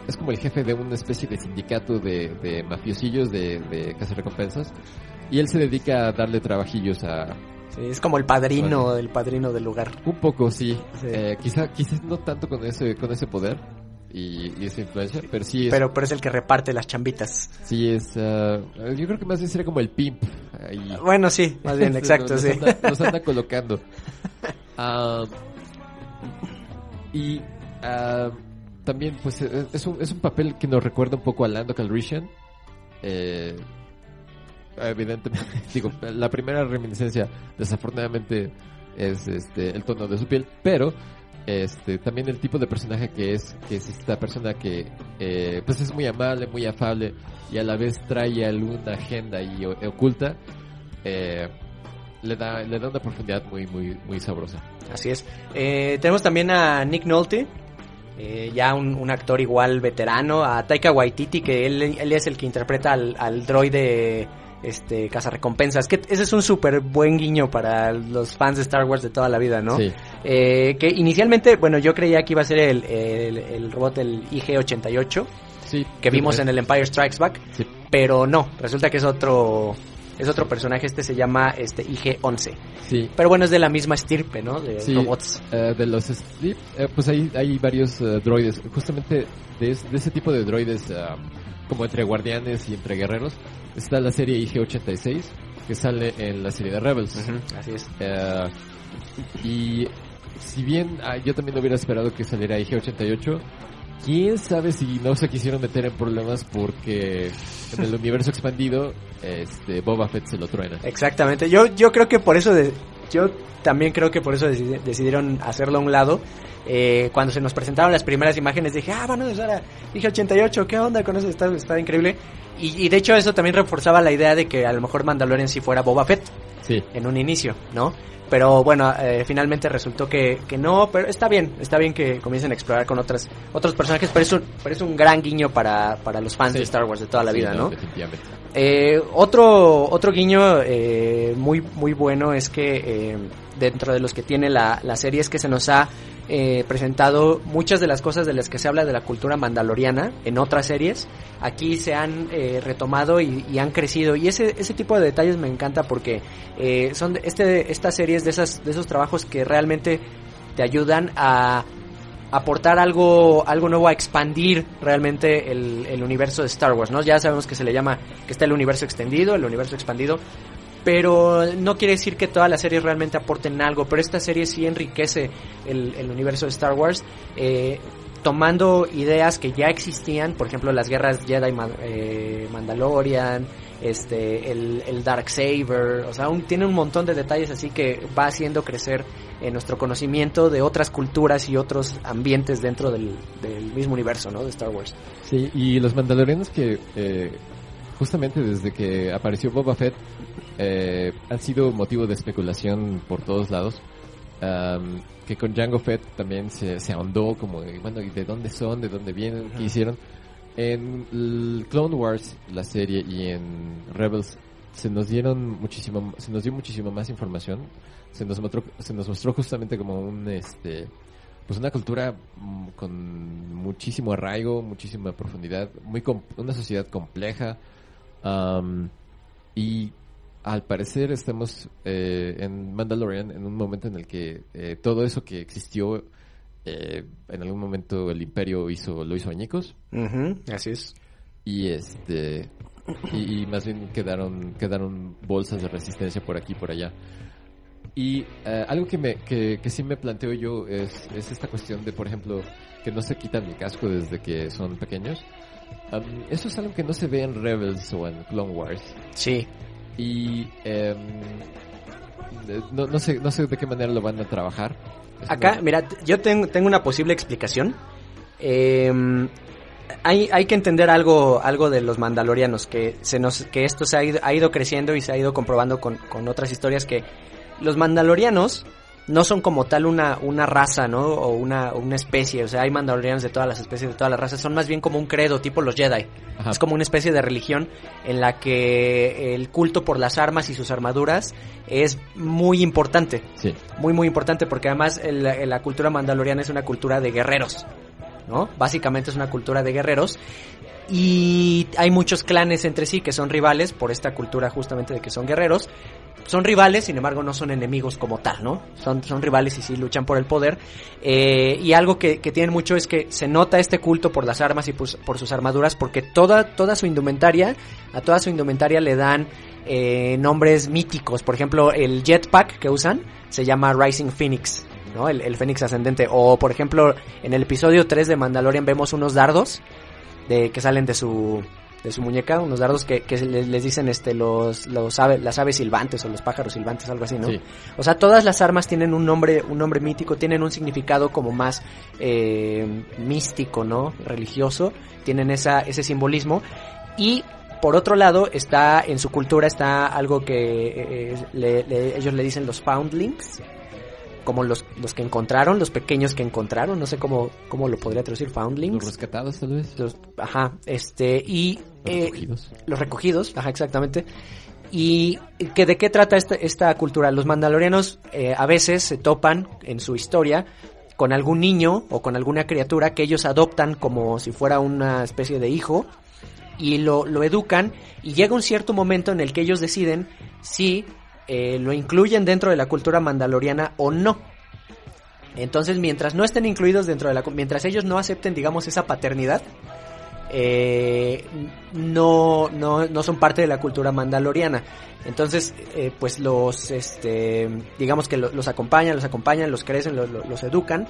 es como el jefe de una especie de sindicato de, de mafiosillos de, de recompensas y él se dedica a darle trabajillos a Sí, es como el padrino, el padrino del lugar. un poco sí, Sí. Eh, quizá quizás no tanto con ese con ese poder y, y esa influencia pero sí es Pero, pero es el que reparte las chambitas. sí es ah, yo creo que más bien sería como el pimp ahí. Bueno, sí, más bien, exacto, nos sí. anda, nos anda colocando. Ah, y ah, también, pues, es es un, es un papel que nos recuerda un poco a Lando Calrissian. Eh, evidentemente, digo, la primera reminiscencia, desafortunadamente, es este el tono de su piel, pero este, también el tipo de personaje que es, que es esta persona que eh, pues es muy amable, muy afable y a la vez trae alguna agenda y oculta, eh, le da, le da una profundidad muy, muy, muy sabrosa. Así es. Eh, tenemos también a Nick Nolte, eh, ya un, un actor igual veterano, a Taika Waititi, que él, él es el que interpreta al, al droide este cazarrecompensas, que ese es un súper buen guiño para los fans de Star Wars de toda la vida, ¿no? Sí, Eh, que inicialmente, bueno, yo creía que iba a ser el, el, el robot el IG-88, sí. que vimos en el Empire Strikes Back, sí. pero no, resulta que es otro... Es otro personaje, este se llama este IG-11. Sí, Pero bueno, es de la misma estirpe, ¿no? De robots. Eh, de los eh, pues hay, hay varios droides, justamente de, de ese tipo de droides, como entre guardianes y entre guerreros, está la serie IG-86, que sale en la serie de Rebels. Así es. Eh, y si bien ah, yo también hubiera esperado que saliera IG-88, quién sabe si no se quisieron meter en problemas porque en el universo expandido este Boba Fett se lo truena. Exactamente. Yo, yo creo que por eso, de- yo también creo que por eso decidi- decidieron hacerlo a un lado. Eh, cuando se nos presentaron las primeras imágenes dije, ah, bueno, eso era, dije 88, ¿qué onda con eso? Está, está increíble. Y, y de hecho eso también reforzaba la idea de que a lo mejor Mandalorian sí fuera Boba Fett Sí, en un inicio, ¿no? Pero bueno, eh, finalmente resultó que, que no, pero está bien, está bien que comiencen a explorar con otras, otros personajes, pero es un, pero es un gran guiño para, para los fans Sí. de Star Wars de toda la sí, vida, ¿no? Definitivamente. Eh, otro, otro guiño eh, muy, muy bueno es que eh, dentro de los que tiene la, la serie es que se nos ha eh, presentado muchas de las cosas de las que se habla de la cultura mandaloriana en otras series. Aquí se han eh, retomado y, han crecido. Y ese, ese tipo de detalles me encanta porque eh, son este, estas series de, esas, de esos trabajos que realmente te ayudan a aportar algo algo nuevo a expandir realmente el, el universo de Star Wars, ¿no? Ya sabemos que se le llama que está el universo extendido, el universo expandido, pero no quiere decir que todas las series realmente aporten algo, pero esta serie sí enriquece el, el universo de Star Wars, eh, tomando ideas que ya existían, por ejemplo las guerras Jedi eh, Mandalorian, este el, el Dark Saber, o sea, un- tiene un montón de detalles así que va haciendo crecer eh, nuestro conocimiento de otras culturas y otros ambientes dentro del, del mismo universo, ¿no? De Star Wars. Sí, y los mandalorianos que eh, justamente desde que apareció Boba Fett eh, han sido motivo de especulación por todos lados. Am, que con Jango Fett también se, se ahondó como, bueno, ¿y de dónde son? ¿De dónde vienen? ¿Qué hicieron? En el Clone Wars, la serie, y en Rebels se nos dieron muchísimo, se nos dio muchísima más información. Se nos mostró, se nos mostró justamente como un, este, pues una cultura mm, con muchísimo arraigo, muchísima profundidad, muy una sociedad compleja am, y al parecer estamos eh, en Mandalorian en un momento en el que eh, todo eso que existió eh, en algún momento el imperio hizo lo hizo añicos. Así es. y este y, y más bien quedaron quedaron bolsas de resistencia por aquí y por allá. Y eh, algo que me que, que sí me planteo yo es, es esta cuestión de por ejemplo que no se quitan el casco desde que son pequeños. Eso es algo que no se ve en Rebels o en Clone Wars. Sí. Y em, eh, no, no sé no sé de qué manera lo van a trabajar Es Acá, una- mira, yo tengo, tengo una posible explicación. Eh, hay, hay que entender algo, algo de los mandalorianos, que se nos, que esto se ha ido, ha ido creciendo y se ha ido comprobando con, con otras historias que los mandalorianos no son como tal una, una raza, ¿no? O una, una especie, o sea, hay mandalorianos de todas las especies, de todas las razas, son más bien como un credo, tipo los Jedi. Ajá. Es como una especie de religión en la que el culto por las armas y sus armaduras es muy importante sí muy muy importante porque además el- la cultura mandaloriana es una cultura de guerreros, ¿no? Básicamente es una cultura de guerreros y hay muchos clanes entre sí que son rivales por esta cultura justamente de que son guerreros. Son rivales, sin embargo no son enemigos como tal, ¿no? Son, son rivales y sí luchan por el poder. Eh, y algo que, que tienen mucho es que se nota este culto por las armas y por, por sus armaduras porque toda, toda su indumentaria, a toda su indumentaria le dan eh, nombres míticos. Por ejemplo, el jetpack que usan se llama Rising Phoenix, ¿no? El, el Fénix ascendente. O, por ejemplo, en el episodio 3 de Mandalorian vemos unos dardos de, que salen de su, de su muñeca, unos dardos que, que les, les dicen este los, los ave- las aves silbantes o los pájaros silbantes, algo así, ¿no? Sí. O sea, todas las armas tienen un nombre, un nombre mítico, tienen un significado como más eh, místico, ¿no? Religioso, tienen esa, ese simbolismo. Y por otro lado, está en su cultura está algo que eh, le- le- ellos le dicen los foundlings, como los, los que encontraron, los pequeños que encontraron, no sé cómo, cómo lo podría traducir, Los foundlings. rescatados, tal vez. Los- ajá, este, y Los eh, recogidos. los recogidos, ajá, exactamente. Y que de qué trata esta, esta cultura. Los mandalorianos eh, a veces se topan en su historia con algún niño o con alguna criatura que ellos adoptan como si fuera una especie de hijo y lo, lo educan y llega un cierto momento en el que ellos deciden si eh, lo incluyen dentro de la cultura mandaloriana o no. Entonces, mientras no estén incluidos dentro de la... Mientras ellos no acepten, digamos, esa paternidad, eh, no, no, no son parte de la cultura mandaloriana. Entonces, eh, pues los, este, digamos que lo- los acompañan, los acompañan, los crecen, lo- lo- los educan.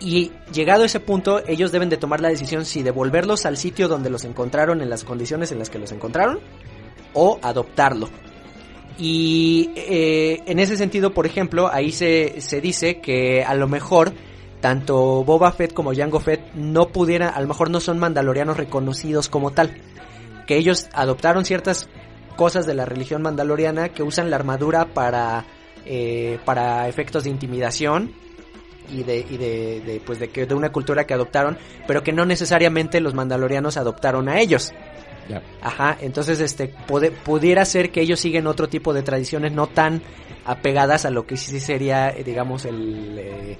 Y llegado a ese punto, ellos deben de tomar la decisión si devolverlos al sitio donde los encontraron en las condiciones en las que los encontraron o adoptarlo. Y eh, en ese sentido, por ejemplo, ahí se, se dice que a lo mejor tanto Boba Fett como Jango Fett no pudieran, a lo mejor no son mandalorianos reconocidos como tal. Que ellos adoptaron ciertas cosas de la religión mandaloriana que usan la armadura para, eh, para efectos de intimidación y de, y de, de, pues de que de una cultura que adoptaron, pero que no necesariamente los mandalorianos adoptaron a ellos. Ya. Ajá, entonces este puede- pudiera ser que ellos siguen otro tipo de tradiciones no tan apegadas a lo que sí sería, eh, digamos, el eh,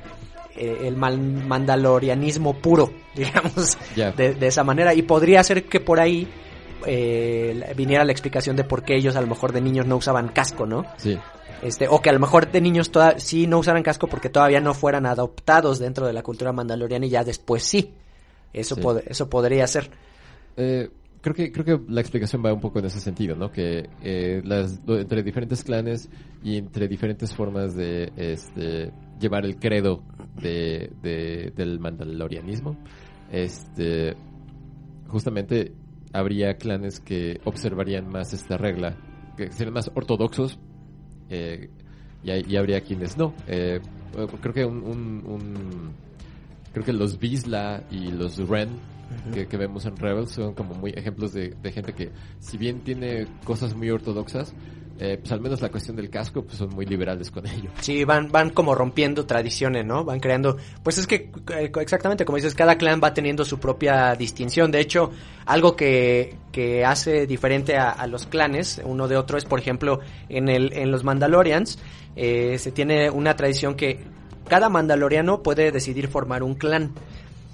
eh, el mandalorianismo puro, digamos, de, de esa manera. Y podría ser que por ahí eh, viniera la explicación de por qué ellos a lo mejor de niños no usaban casco, ¿no? Sí. Este, o que a lo mejor de niños toda, sí no usaran casco porque todavía no fueran adoptados dentro de la cultura mandaloriana y ya después sí. Eso, Sí. pod- eso podría ser. Eh, creo que creo que la explicación va un poco en ese sentido, ¿no? Que eh, las, entre diferentes clanes y entre diferentes formas de este, llevar el credo de, de- del mandalorianismo, este, justamente habría clanes que observarían más esta regla, que serían más ortodoxos, eh, y, y habría quienes no. Eh, creo que un, un- un- creo que los Visla y los Ren que, que vemos en Rebels son como muy ejemplos de, de gente que, si bien tiene cosas muy ortodoxas, eh, pues al menos la cuestión del casco, pues son muy liberales con ello. Sí, van, van como rompiendo tradiciones, ¿no? Van creando, pues es que eh, exactamente como dices, cada clan va teniendo su propia distinción. De hecho, algo que, que hace diferente a, a los clanes uno de otro es, por ejemplo, en el, en los Mandalorians, eh, se tiene una tradición que cada Mandaloriano puede decidir formar un clan.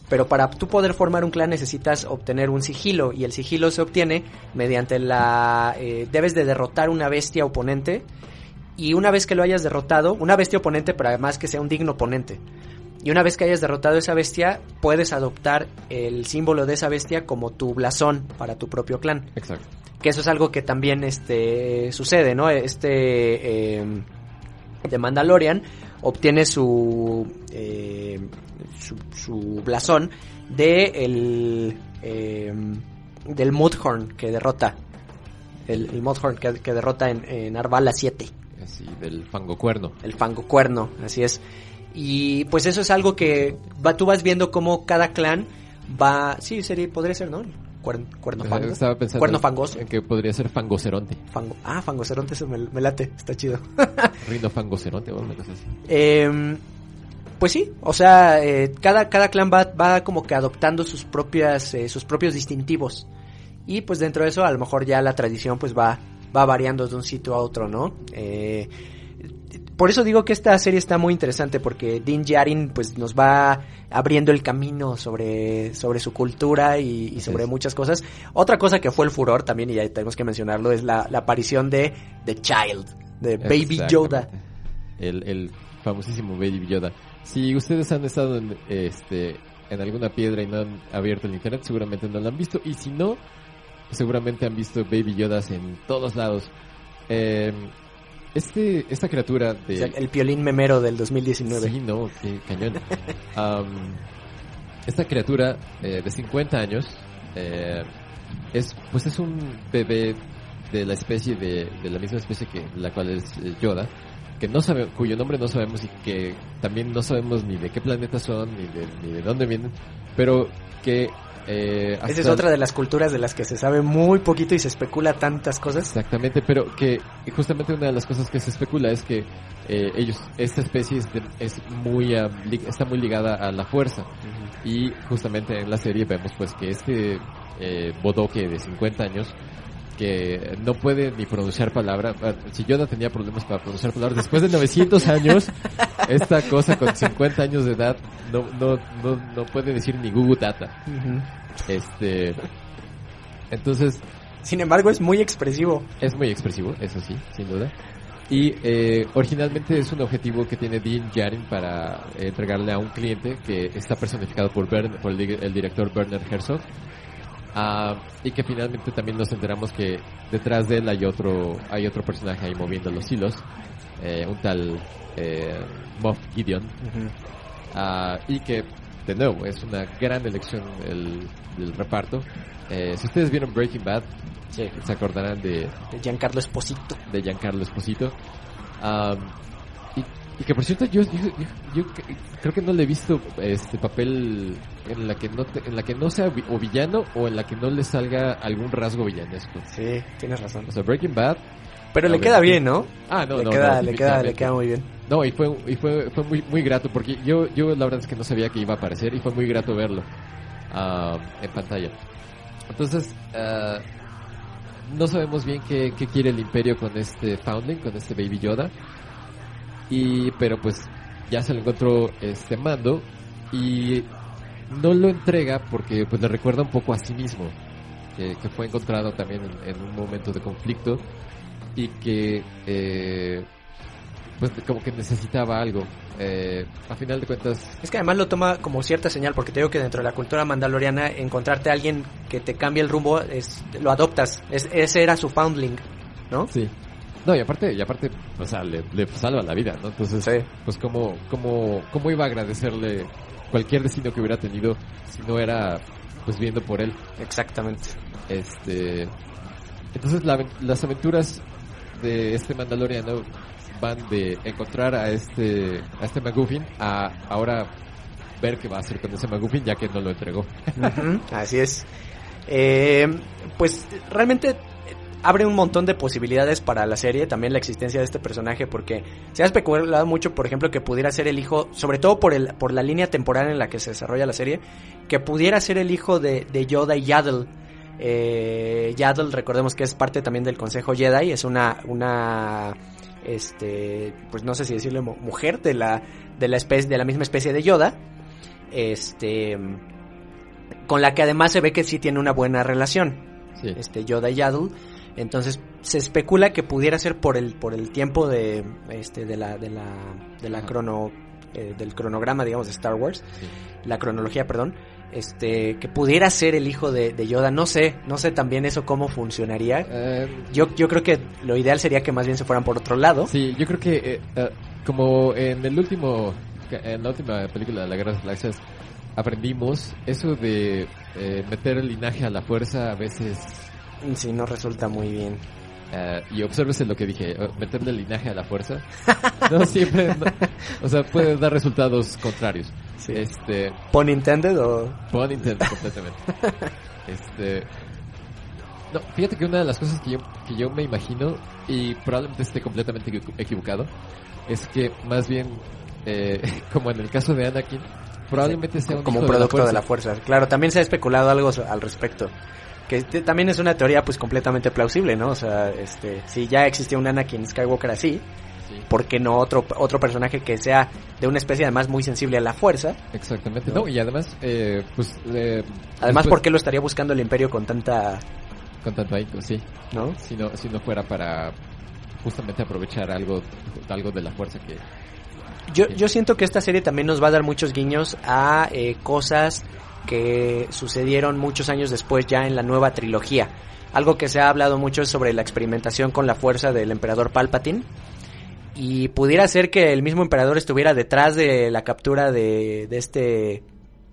Pero para tú poder formar un clan necesitas obtener un sigilo y el sigilo se obtiene mediante la... eh, debes de derrotar una bestia oponente y una vez que lo hayas derrotado, una bestia oponente pero además que sea un digno oponente. Y una vez que hayas derrotado esa bestia, puedes adoptar el símbolo de esa bestia como tu blasón para tu propio clan. Exacto. Que eso es algo que también este sucede, ¿no? Este eh, de Mandalorian obtiene su eh, su, su blasón de el eh, del Mudhorn que derrota el, el Mudhorn que, que derrota en, en Arvala 7 Así, del fango cuerno. el fango cuerno, así es. Y pues eso es algo que va, tú vas viendo cómo cada clan va, sí, sería, podría ser, ¿no? Cuerno, cuerno fango. Estaba pensando Cuerno fangoso. en que podría ser fangoceronte. Fango. Ah, fangoceronte, eso me, me late, está chido. Rino fangoceronte o así. Eh, pues sí, o sea, eh, cada, cada clan va, va como que adoptando sus propias, eh, sus propios distintivos. Y pues dentro de eso a lo mejor ya la tradición pues va, va variando de un sitio a otro, ¿no? Eh, por eso digo que esta serie está muy interesante porque Din Djarin pues nos va abriendo el camino sobre, sobre su cultura y, y sobre es. muchas cosas. Otra cosa que fue el furor también, y ya tenemos que mencionarlo, es la, la aparición de The Child, de Baby Yoda. El, el famosísimo Baby Yoda. Si ustedes han estado en, este, en alguna piedra y no han abierto el internet, seguramente no lo han visto. Y si no, seguramente han visto Baby Yodas en todos lados. Eh, este, esta criatura de... O sea, el piolín memero del 2019. Sí, no, qué cañón. Esta criatura eh, de 50 años, eh, es pues es un bebé de la especie de, de la misma especie que la cual es eh, Yoda que no sabe cuyo nombre no sabemos y que también no sabemos ni de qué planeta son ni de, ni de dónde vienen pero que eh, Esa es hasta- otra de las culturas de las que se sabe muy poquito y se especula tantas cosas. Exactamente, pero que justamente una de las cosas que se especula es que eh, ellos, esta especie es, de- es muy, ah, li- está muy ligada a la fuerza. Y justamente en la serie vemos pues que este eh, bodoque de 50 años que no puede ni pronunciar palabra, ah, si Yoda tenía problemas para pronunciar palabras, después de 900 años, esta cosa con 50 años de edad no, no, no, no puede decir ni Google Data. Este, entonces, Sin embargo, es muy expresivo. es muy expresivo, eso sí, sin duda. Y eh, originalmente es un objetivo que tiene Dean Jarin para eh, entregarle a un cliente que está personificado por, Bern- por el, di- el director Werner Herzog. Ah, y que finalmente también nos enteramos que detrás de él hay otro, hay otro personaje ahí moviendo los hilos, eh, un tal eh, Moff Gideon. Ah, y que, de nuevo, es una gran elección el, reparto. Eh, si ustedes vieron Breaking Bad, se acordarán de, De Giancarlo Esposito. de Giancarlo Esposito. Am, y, que por cierto, yo, yo, yo- creo que no le he visto este papel en la que no te- en la que no sea vi- o villano o en la que no le salga algún rasgo villanesco. Sí, tienes razón. O sea, Breaking Bad. Pero le ver, queda bien, ¿no? Ah, no, le, no, queda, no, le, queda, le queda muy bien. No, y fue y fue fue muy muy grato porque yo yo la verdad es que no sabía que iba a aparecer y fue muy grato verlo ah, en pantalla. Entonces, ah, no sabemos bien qué, qué quiere el Imperio con este Foundling, con este Baby Yoda. Y pero pues ya se lo encontró este mando y no lo entrega porque pues le recuerda un poco a sí mismo, que, que fue encontrado también en, en un momento de conflicto y que eh, pues como que necesitaba algo. Eh, a final de cuentas, Es que además lo toma como cierta señal, porque te digo que dentro de la cultura mandaloriana, encontrarte a alguien que te cambie el rumbo, es, lo adoptas. Es, ese era su foundling, ¿no? sí. No, y aparte, y aparte, o sea, le, le salva la vida, ¿no? Entonces, Sí. pues cómo, cómo, cómo iba a agradecerle cualquier destino que hubiera tenido si no era pues viendo por él. Exactamente. Este, entonces la las aventuras de este Mandaloriano van de encontrar a este a este McGuffin a ahora ver qué va a hacer con ese McGuffin ya que no lo entregó. Así es. Eh, pues realmente abre un montón de posibilidades para la serie, también la existencia de este personaje, porque se ha especulado mucho, por ejemplo, que pudiera ser el hijo, sobre todo por, el, por la línea temporal en la que se desarrolla la serie, que pudiera ser el hijo de, de Yoda y Yaddle. Eh, Yaddle, recordemos que es parte también del Consejo Jedi, es una, una, este, pues no sé si decirle mu- mujer de la, de la especie, de la misma especie de Yoda, este, con la que además se ve que sí tiene una buena relación, Sí. este Yoda y Yaddle. Entonces se especula que pudiera ser por el por el tiempo de este de la de la de la crono eh, del cronograma digamos de Star Wars, Sí. la cronología, perdón, este que pudiera ser el hijo de, de Yoda. No sé, no sé también eso cómo funcionaría. Eh, Yo yo creo que lo ideal sería que más bien se fueran por otro lado. Sí, yo creo que eh, eh, como en el último, en la última película de la Guerra de las Galaxias aprendimos eso de eh, meter el linaje a la fuerza a veces Sí, no resulta muy bien. eh, y obsérvese lo que dije, eh, meterle el linaje a la fuerza no siempre, no- o sea, puede dar resultados contrarios. Sí. Este, ¿Pun intended o...? Pun intended completamente. Este. No, fíjate que una de las cosas que yo, que yo me imagino, y probablemente esté completamente equivo- equivocado, es que más bien, eh, como en el caso de Anakin, probablemente sea un como un producto de de la, fuerza. Claro, también se ha especulado algo al respecto. Que también es una teoría pues completamente plausible, ¿no? O sea, este, si ya existía un Anakin Skywalker así, Sí, ¿por qué no otro otro personaje que sea de una especie además muy sensible a la fuerza? exactamente. ¿No? No, y además, eh, pues. eh, Además, después- ¿por qué lo estaría buscando el Imperio con tanta, Con tanto ahínco, sí. no? Si no, si no fuera para justamente aprovechar algo, algo de la fuerza que. Yo, yo siento que esta serie también nos va a dar muchos guiños a eh, cosas que sucedieron muchos años después ya en la nueva trilogía. Algo que se ha hablado mucho sobre la experimentación con la fuerza del emperador Palpatine. Y pudiera ser que el mismo emperador estuviera detrás de la captura de, de este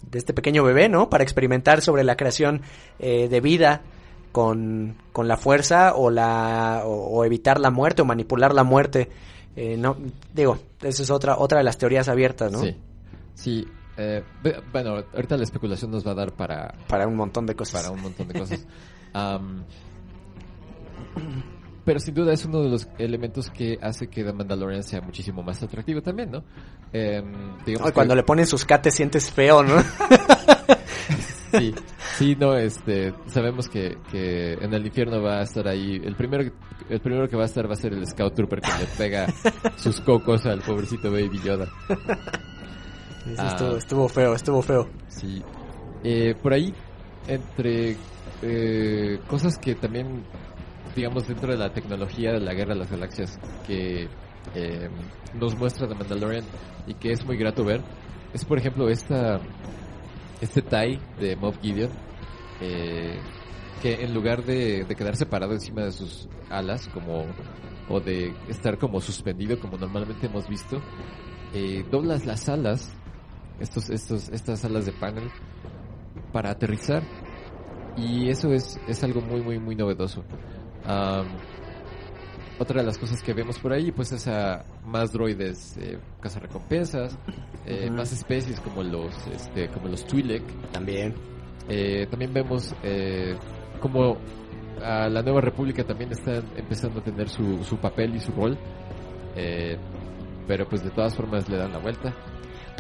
de este pequeño bebé, ¿no? Para experimentar sobre la creación eh, de vida con, con la fuerza o la o, o evitar la muerte o manipular la muerte. Eh, no digo, esa es otra otra de las teorías abiertas, ¿no? Sí, sí. Eh, bueno, ahorita la especulación nos va a dar para, Para un montón de cosas. para un montón de cosas. Am, pero sin duda es uno de los elementos que hace que The Mandalorian sea muchísimo más atractivo también, ¿no? Em, que- cuando le ponen sus cates sientes feo, ¿no? Sí, sí, no, este, sabemos que, que en el infierno va a estar ahí, el primero, el primero que va a estar va a ser el Scout Trooper que le pega sus cocos al pobrecito Baby Yoda. Sí, Ah. estuvo, estuvo feo, estuvo feo. Sí. Eh, por ahí, entre eh, cosas que también, digamos, dentro de la tecnología de la Guerra de las Galaxias, que eh, nos muestra The Mandalorian y que es muy grato ver, es por ejemplo esta, este TIE de Moff Gideon, eh, que en lugar de, de quedar separado encima de sus alas, como, o de estar como suspendido como normalmente hemos visto, eh, doblas las alas estos, estos, estas alas de panel para aterrizar y eso es, es algo muy muy muy novedoso. Am, otra de las cosas que vemos por ahí pues es a más droides eh, cazarrecompensas, eh, Ujú. más especies como los este, como los Twi'lek. También. Eh, también vemos eh, como a la Nueva República también está empezando a tener su, su papel y su rol. Eh, pero pues de todas formas le dan la vuelta.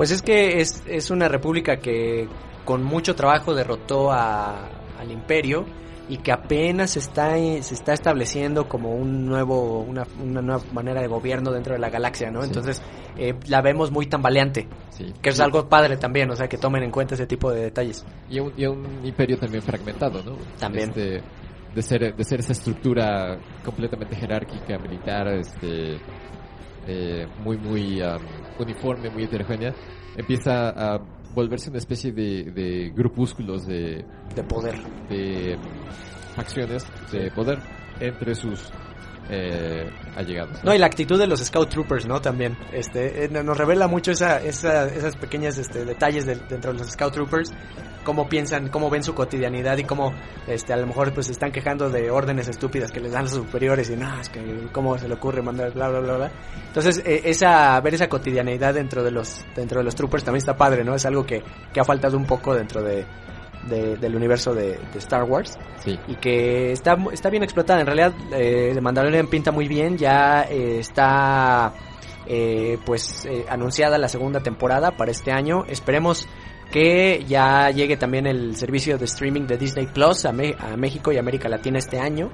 Pues es que es, es una república que con mucho trabajo derrotó a- al imperio y que apenas se está, se está estableciendo como un nuevo, una, una nueva manera de gobierno dentro de la galaxia, ¿no? Sí. Entonces eh, la vemos muy tambaleante, Sí. que es algo padre también, o sea, que tomen en cuenta ese tipo de detalles. Y un, y un imperio también fragmentado, ¿no? También. Este, de ser de ser esa estructura completamente jerárquica, militar, este eh, muy muy am, uniforme, muy heterogénea, empieza a volverse una especie de, de grupúsculos de, De poder. de facciones de poder entre sus eh, allegados. No, y la actitud de los Scout Troopers, ¿no? También, este, eh, nos revela mucho esa, esa, esas pequeñas este, detalles del- dentro de los Scout Troopers, cómo piensan, cómo ven su cotidianidad y cómo, este, a lo mejor pues se están quejando de órdenes estúpidas que les dan los superiores y no, es que cómo se le ocurre mandar bla bla bla bla. Entonces, eh, esa, ver esa cotidianidad dentro de los, dentro de los Troopers también está padre, ¿no? Es algo que, que ha faltado un poco dentro de, de- del universo de, de Star Wars Sí, y que está, está bien explotada. En realidad, eh, The Mandalorian pinta muy bien. Ya eh, está eh, pues eh, anunciada la segunda temporada para este año. Esperemos que ya llegue también el servicio de streaming de Disney Plus a, Me- a México y América Latina este año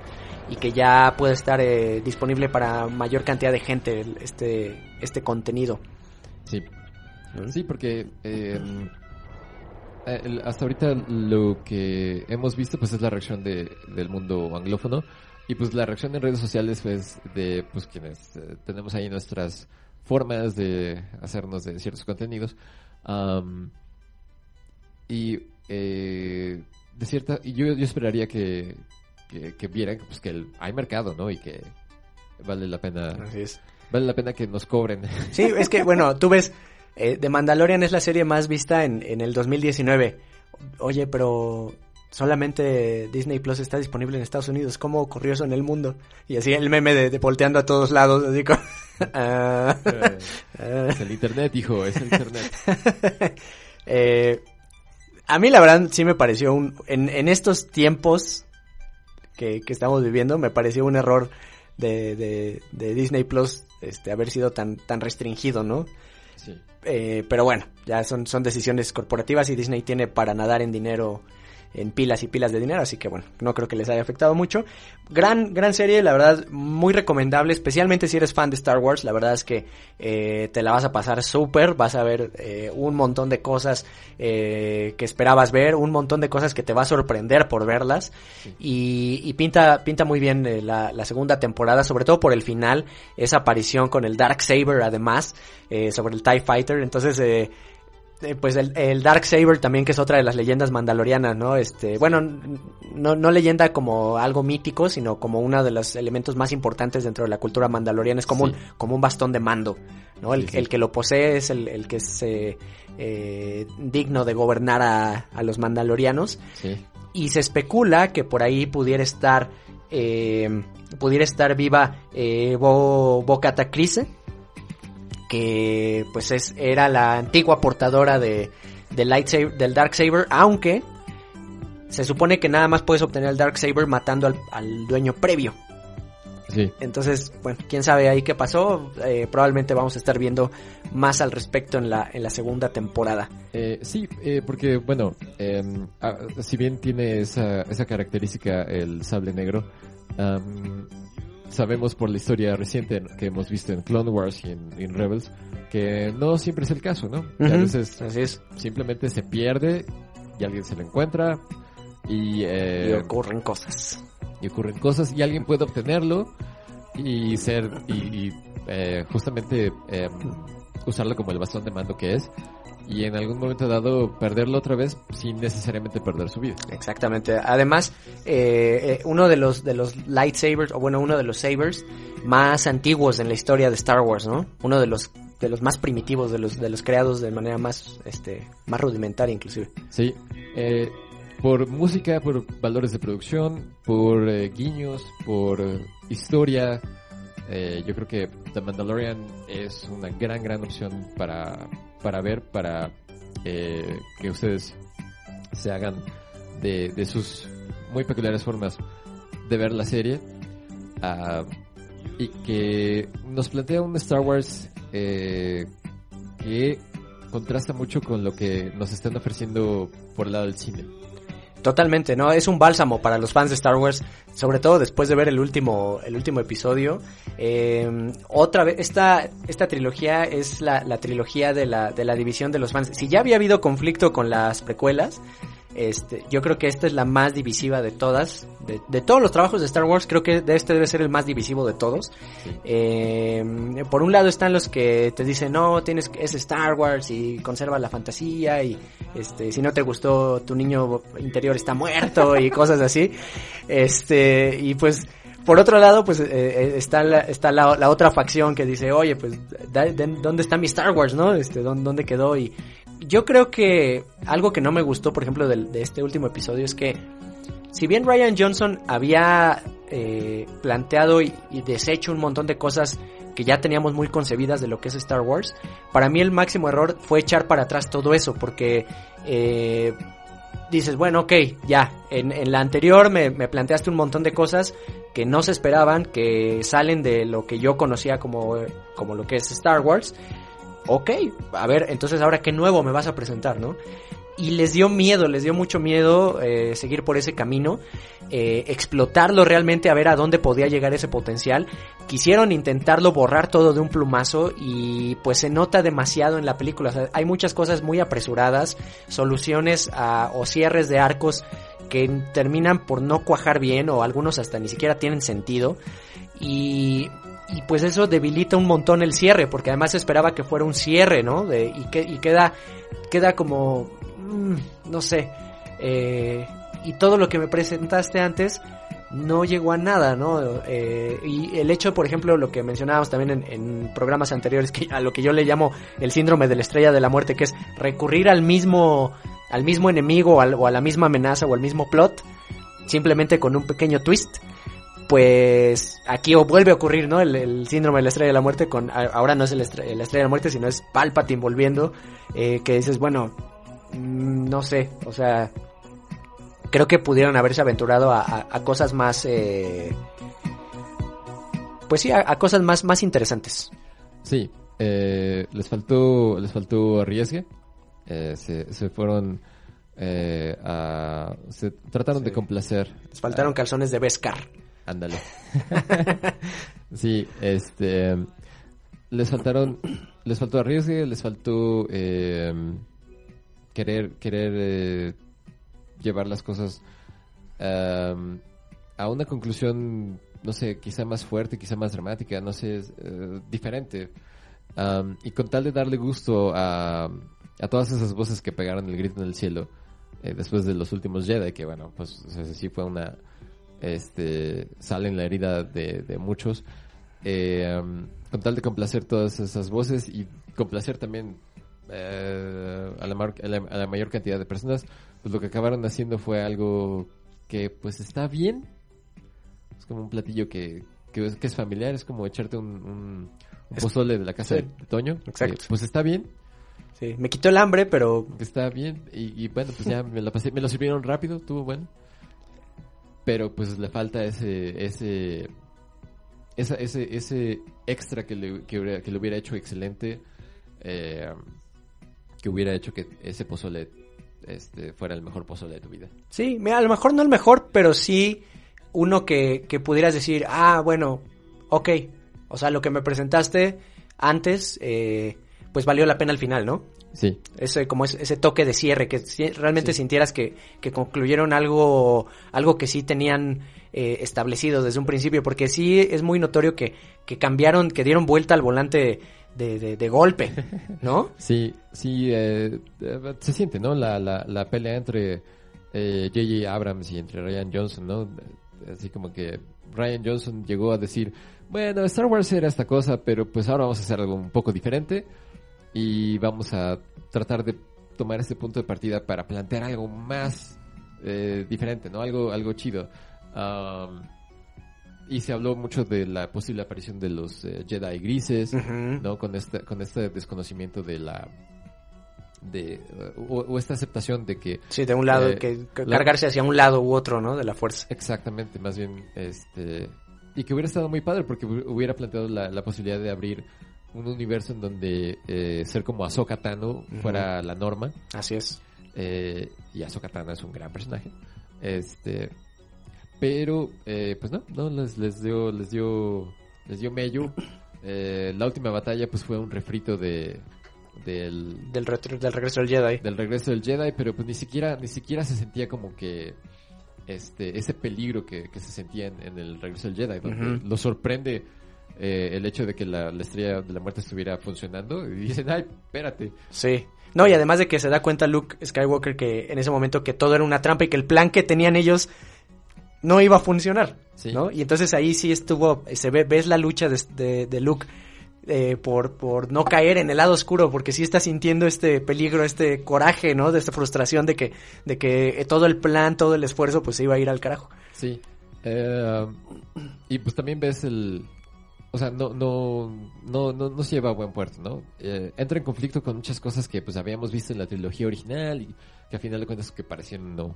y que ya pueda estar eh, disponible para mayor cantidad de gente el- este este contenido. sí. Sí, porque eh, eh, hasta ahorita lo que hemos visto pues es la reacción de, del mundo anglófono y pues la reacción en redes sociales pues de pues quienes eh, tenemos ahí nuestras formas de hacernos de ciertos contenidos y eh, de cierta y yo, yo esperaría que, que, que vieran pues que el- hay mercado no y que vale la pena Así es. vale la pena que nos cobren Sí, es que, bueno, tú ves, eh, The Mandalorian es la serie más vista en, en el 2019. Oye, pero solamente Disney Plus está disponible en Estados Unidos. ¿Cómo ocurrió eso en el mundo? Y así el meme de, de volteando a todos lados, así como... ah, ah. es el internet hijo es el internet Eh, a mí la verdad sí me pareció un... En, en estos tiempos que, que estamos viviendo, me pareció un error de, de, de Disney Plus este, haber sido tan, tan restringido, ¿no? sí Eh, pero bueno, ya son, son decisiones corporativas y Disney tiene para nadar en dinero, en pilas y pilas de dinero, así que bueno, no creo que les haya afectado mucho. Gran, gran serie, la verdad, muy recomendable, especialmente si eres fan de Star Wars, la verdad es que eh, te la vas a pasar súper, vas a ver eh, un montón de cosas eh, que esperabas ver, un montón de cosas que te va a sorprender por verlas. Y, y pinta, pinta muy bien eh, la, la segunda temporada, sobre todo por el final, esa aparición con el Dark Saber además, eh, sobre el TIE Fighter, entonces eh, pues el, el Dark Saber también que es otra de las leyendas mandalorianas, ¿no? Este, bueno, no, no leyenda como algo mítico, sino como uno de los elementos más importantes dentro de la cultura mandaloriana, es como Sí. un, como un bastón de mando, ¿no? El, Sí, sí. el que lo posee es el, el que es eh, eh, digno de gobernar a, a los mandalorianos y se especula que por ahí pudiera estar eh, pudiera estar viva eh, Bo, Bo Cataclysm, que pues es, era la antigua portadora de, del, lightsaber, del Darksaber, aunque se supone que nada más puedes obtener el Darksaber matando al, al dueño previo. Sí. Entonces, bueno, quién sabe ahí qué pasó. Eh, probablemente vamos a estar viendo más al respecto en la, en la segunda temporada. Eh, sí, eh, porque, bueno, eh, ah, si bien tiene esa, esa característica el sable negro, sabemos por la historia reciente que hemos visto en Clone Wars y en, en Rebels que no siempre es el caso, ¿no? A veces Así es. simplemente se pierde y alguien se lo encuentra y, eh, Y ocurren cosas. y ocurren cosas y alguien puede obtenerlo y ser y, y, eh, justamente eh, usarlo como el bastón de mando que es y en algún momento dado perderlo otra vez sin necesariamente perder su vida. Exactamente. Además, eh, eh, uno de los de los lightsabers, o bueno, uno de los sabers más antiguos en la historia de Star Wars, ¿no? Uno de los de los más primitivos, de los de los creados de manera más este más rudimentaria inclusive. Sí, eh, por música, por valores de producción, por eh, guiños, por eh, historia, yo creo que The Mandalorian es una gran, gran opción para, para ver, para eh, que ustedes se hagan de, de sus muy peculiares formas de ver la serie ah, y que nos plantea un Star Wars eh, que contrasta mucho con lo que nos están ofreciendo por el lado del cine. Totalmente, ¿no? Es un bálsamo para los fans de Star Wars, sobre todo después de ver el último, el último episodio. Eh, otra vez, esta, esta trilogía es la, la trilogía de la, de la división de los fans. Si ya había habido conflicto con las precuelas, este, yo creo que esta es la más divisiva de todas. De, de todos los trabajos de Star Wars, creo que de este debe ser el más divisivo de todos. Sí. Eh, por un lado están los que te dicen, no, tienes es Star Wars y conserva la fantasía y este, si no te gustó tu niño interior está muerto y cosas así. Este, y pues, por otro lado, pues eh, eh, está, la, está la, la otra facción que dice, oye, pues, da- de- ¿dónde está mi Star Wars, no? Este, ¿dónde, dónde quedó? Y yo creo que algo que no me gustó, por ejemplo, de este último episodio es que si bien Ryan Johnson había eh, planteado y, deshecho un montón de cosas que ya teníamos muy concebidas de lo que es Star Wars, para mí el máximo error fue echar para atrás todo eso, porque eh, dices, bueno, ok, ya, en, en la anterior me, me planteaste un montón de cosas que no se esperaban, que salen de lo que yo conocía como, como lo que es Star Wars. Ok, a ver, entonces ahora qué nuevo me vas a presentar, ¿no? y les dio miedo, les dio mucho miedo eh, seguir por ese camino, eh, explotarlo realmente a ver a dónde podía llegar ese potencial. Quisieron intentarlo borrar todo de un plumazo y pues se nota demasiado en la película. Hay muchas cosas muy apresuradas, soluciones o cierres de arcos que terminan por no cuajar bien o algunos hasta ni siquiera tienen sentido. Y, y pues eso debilita un montón el cierre, porque además esperaba que fuera un cierre, ¿no? De, y, que, y queda, queda como, mm, no sé, eh, y todo lo que me presentaste antes no llegó a nada, ¿no? Eh, y el hecho, por ejemplo, lo que mencionábamos también en, en, programas anteriores, que a lo que yo le llamo el síndrome de la estrella de la muerte, que es recurrir al mismo, al mismo enemigo al, o a la misma amenaza o al mismo plot, simplemente con un pequeño twist pues aquí vuelve a ocurrir, ¿no? El, el, síndrome de la estrella de la muerte con ahora no es el estre la estrella de la muerte, sino es Palpatine volviendo, eh, que dices, bueno, mmm, no sé, o sea, creo que pudieron haberse aventurado a, a, a cosas más, eh, pues sí, a, a, cosas más, más interesantes. Sí, eh, les faltó, les faltó arriesgue, eh, se, se fueron eh, a, se trataron sí. de complacer. Les faltaron calzones de Beskar. Ándale. sí, este. Les faltaron. Les faltó arriesgue, les faltó. Eh, querer. Querer. Eh, llevar las cosas. Um, a una conclusión. No sé, quizá más fuerte, quizá más dramática, no sé, uh, diferente. Y con tal de darle gusto a, a todas esas voces que pegaron el grito en el cielo. Eh, después de los últimos Jedi, que bueno, pues o sí fue una este, sale en la herida de, de muchos. Eh, um, con tal de complacer todas esas voces y complacer también eh, a, la a, la, a, la mayor cantidad de personas, pues lo que acabaron haciendo fue algo que pues está bien. Es como un platillo que, que, es, que es familiar, es como echarte un, un, un Es- pozole de la casa sí. de, de Toño. que, Exacto. pues está bien, Sí, me quitó el hambre, pero está bien. Y, y bueno, pues ya me la pasé, me lo sirvieron rápido, estuvo bueno. Pero pues le falta ese, ese, esa- ese, ese extra que le, que, hubiera, que le hubiera hecho excelente, eh, que hubiera hecho que ese pozole este, fuera el mejor pozole de tu vida. sí, mira, a lo mejor no el mejor, pero sí uno que, que pudieras decir, ah, bueno, ok, o sea, lo que me presentaste antes, eh, pues valió la pena al final, ¿no? Sí, Ese, como ese, ese toque de cierre, que realmente Sí. sintieras que, que concluyeron algo, algo que sí tenían eh, establecido desde un principio, porque sí es muy notorio que, que cambiaron, que dieron vuelta al volante de, de, de golpe, ¿no? sí, sí, eh, eh, se siente, ¿no? La, la, la pelea entre eh, J.J. Abrams y entre Ryan Johnson, ¿no? Así como que Ryan Johnson llegó a decir, bueno, Star Wars era esta cosa, pero pues ahora vamos a hacer algo un poco diferente y vamos a tratar de tomar este punto de partida para plantear algo más eh, diferente, ¿no? Algo, algo chido. Um, y se habló mucho de la posible aparición de los eh, Jedi grises. ¿no? Con este, con este desconocimiento de la... de o, o esta aceptación de que Sí, de un lado, Eh, que, que la- cargarse hacia un lado u otro, ¿no? De la fuerza. Exactamente, más bien, este... Y que hubiera estado muy padre porque hu- hubiera planteado la, la posibilidad de abrir un universo en donde eh, ser como Ahsoka Tano fuera la norma. Así es. eh, y Ahsoka Tano es un gran personaje. Este... Pero, eh, pues no, no, les, les dio, les dio, les dio mello. Eh, la última batalla pues fue un refrito de, del, Del, retro- del regreso del Jedi. del regreso del Jedi, pero pues ni siquiera, ni siquiera se sentía como que este, ese peligro que, que se sentía en, en el regreso del Jedi, donde lo sorprende eh, el hecho de que la, la estrella de la muerte estuviera funcionando y dicen, ay, espérate. Sí. No, y además de que se da cuenta Luke Skywalker que en ese momento que todo era una trampa y que el plan que tenían ellos no iba a funcionar, Sí. ¿no? Y entonces ahí sí estuvo, se ve, ves la lucha de, de- de Luke eh, por, por no caer en el lado oscuro, porque sí está sintiendo este peligro, este coraje, ¿no? De esta frustración de que, de que todo el plan, todo el esfuerzo, pues se iba a ir al carajo. Sí. Eh, y pues también ves el... O sea, no, no, no, no, no se lleva a buen puerto, ¿no? Eh, entra en conflicto con muchas cosas que pues habíamos visto en la trilogía original y que a final de cuentas que parecieron no,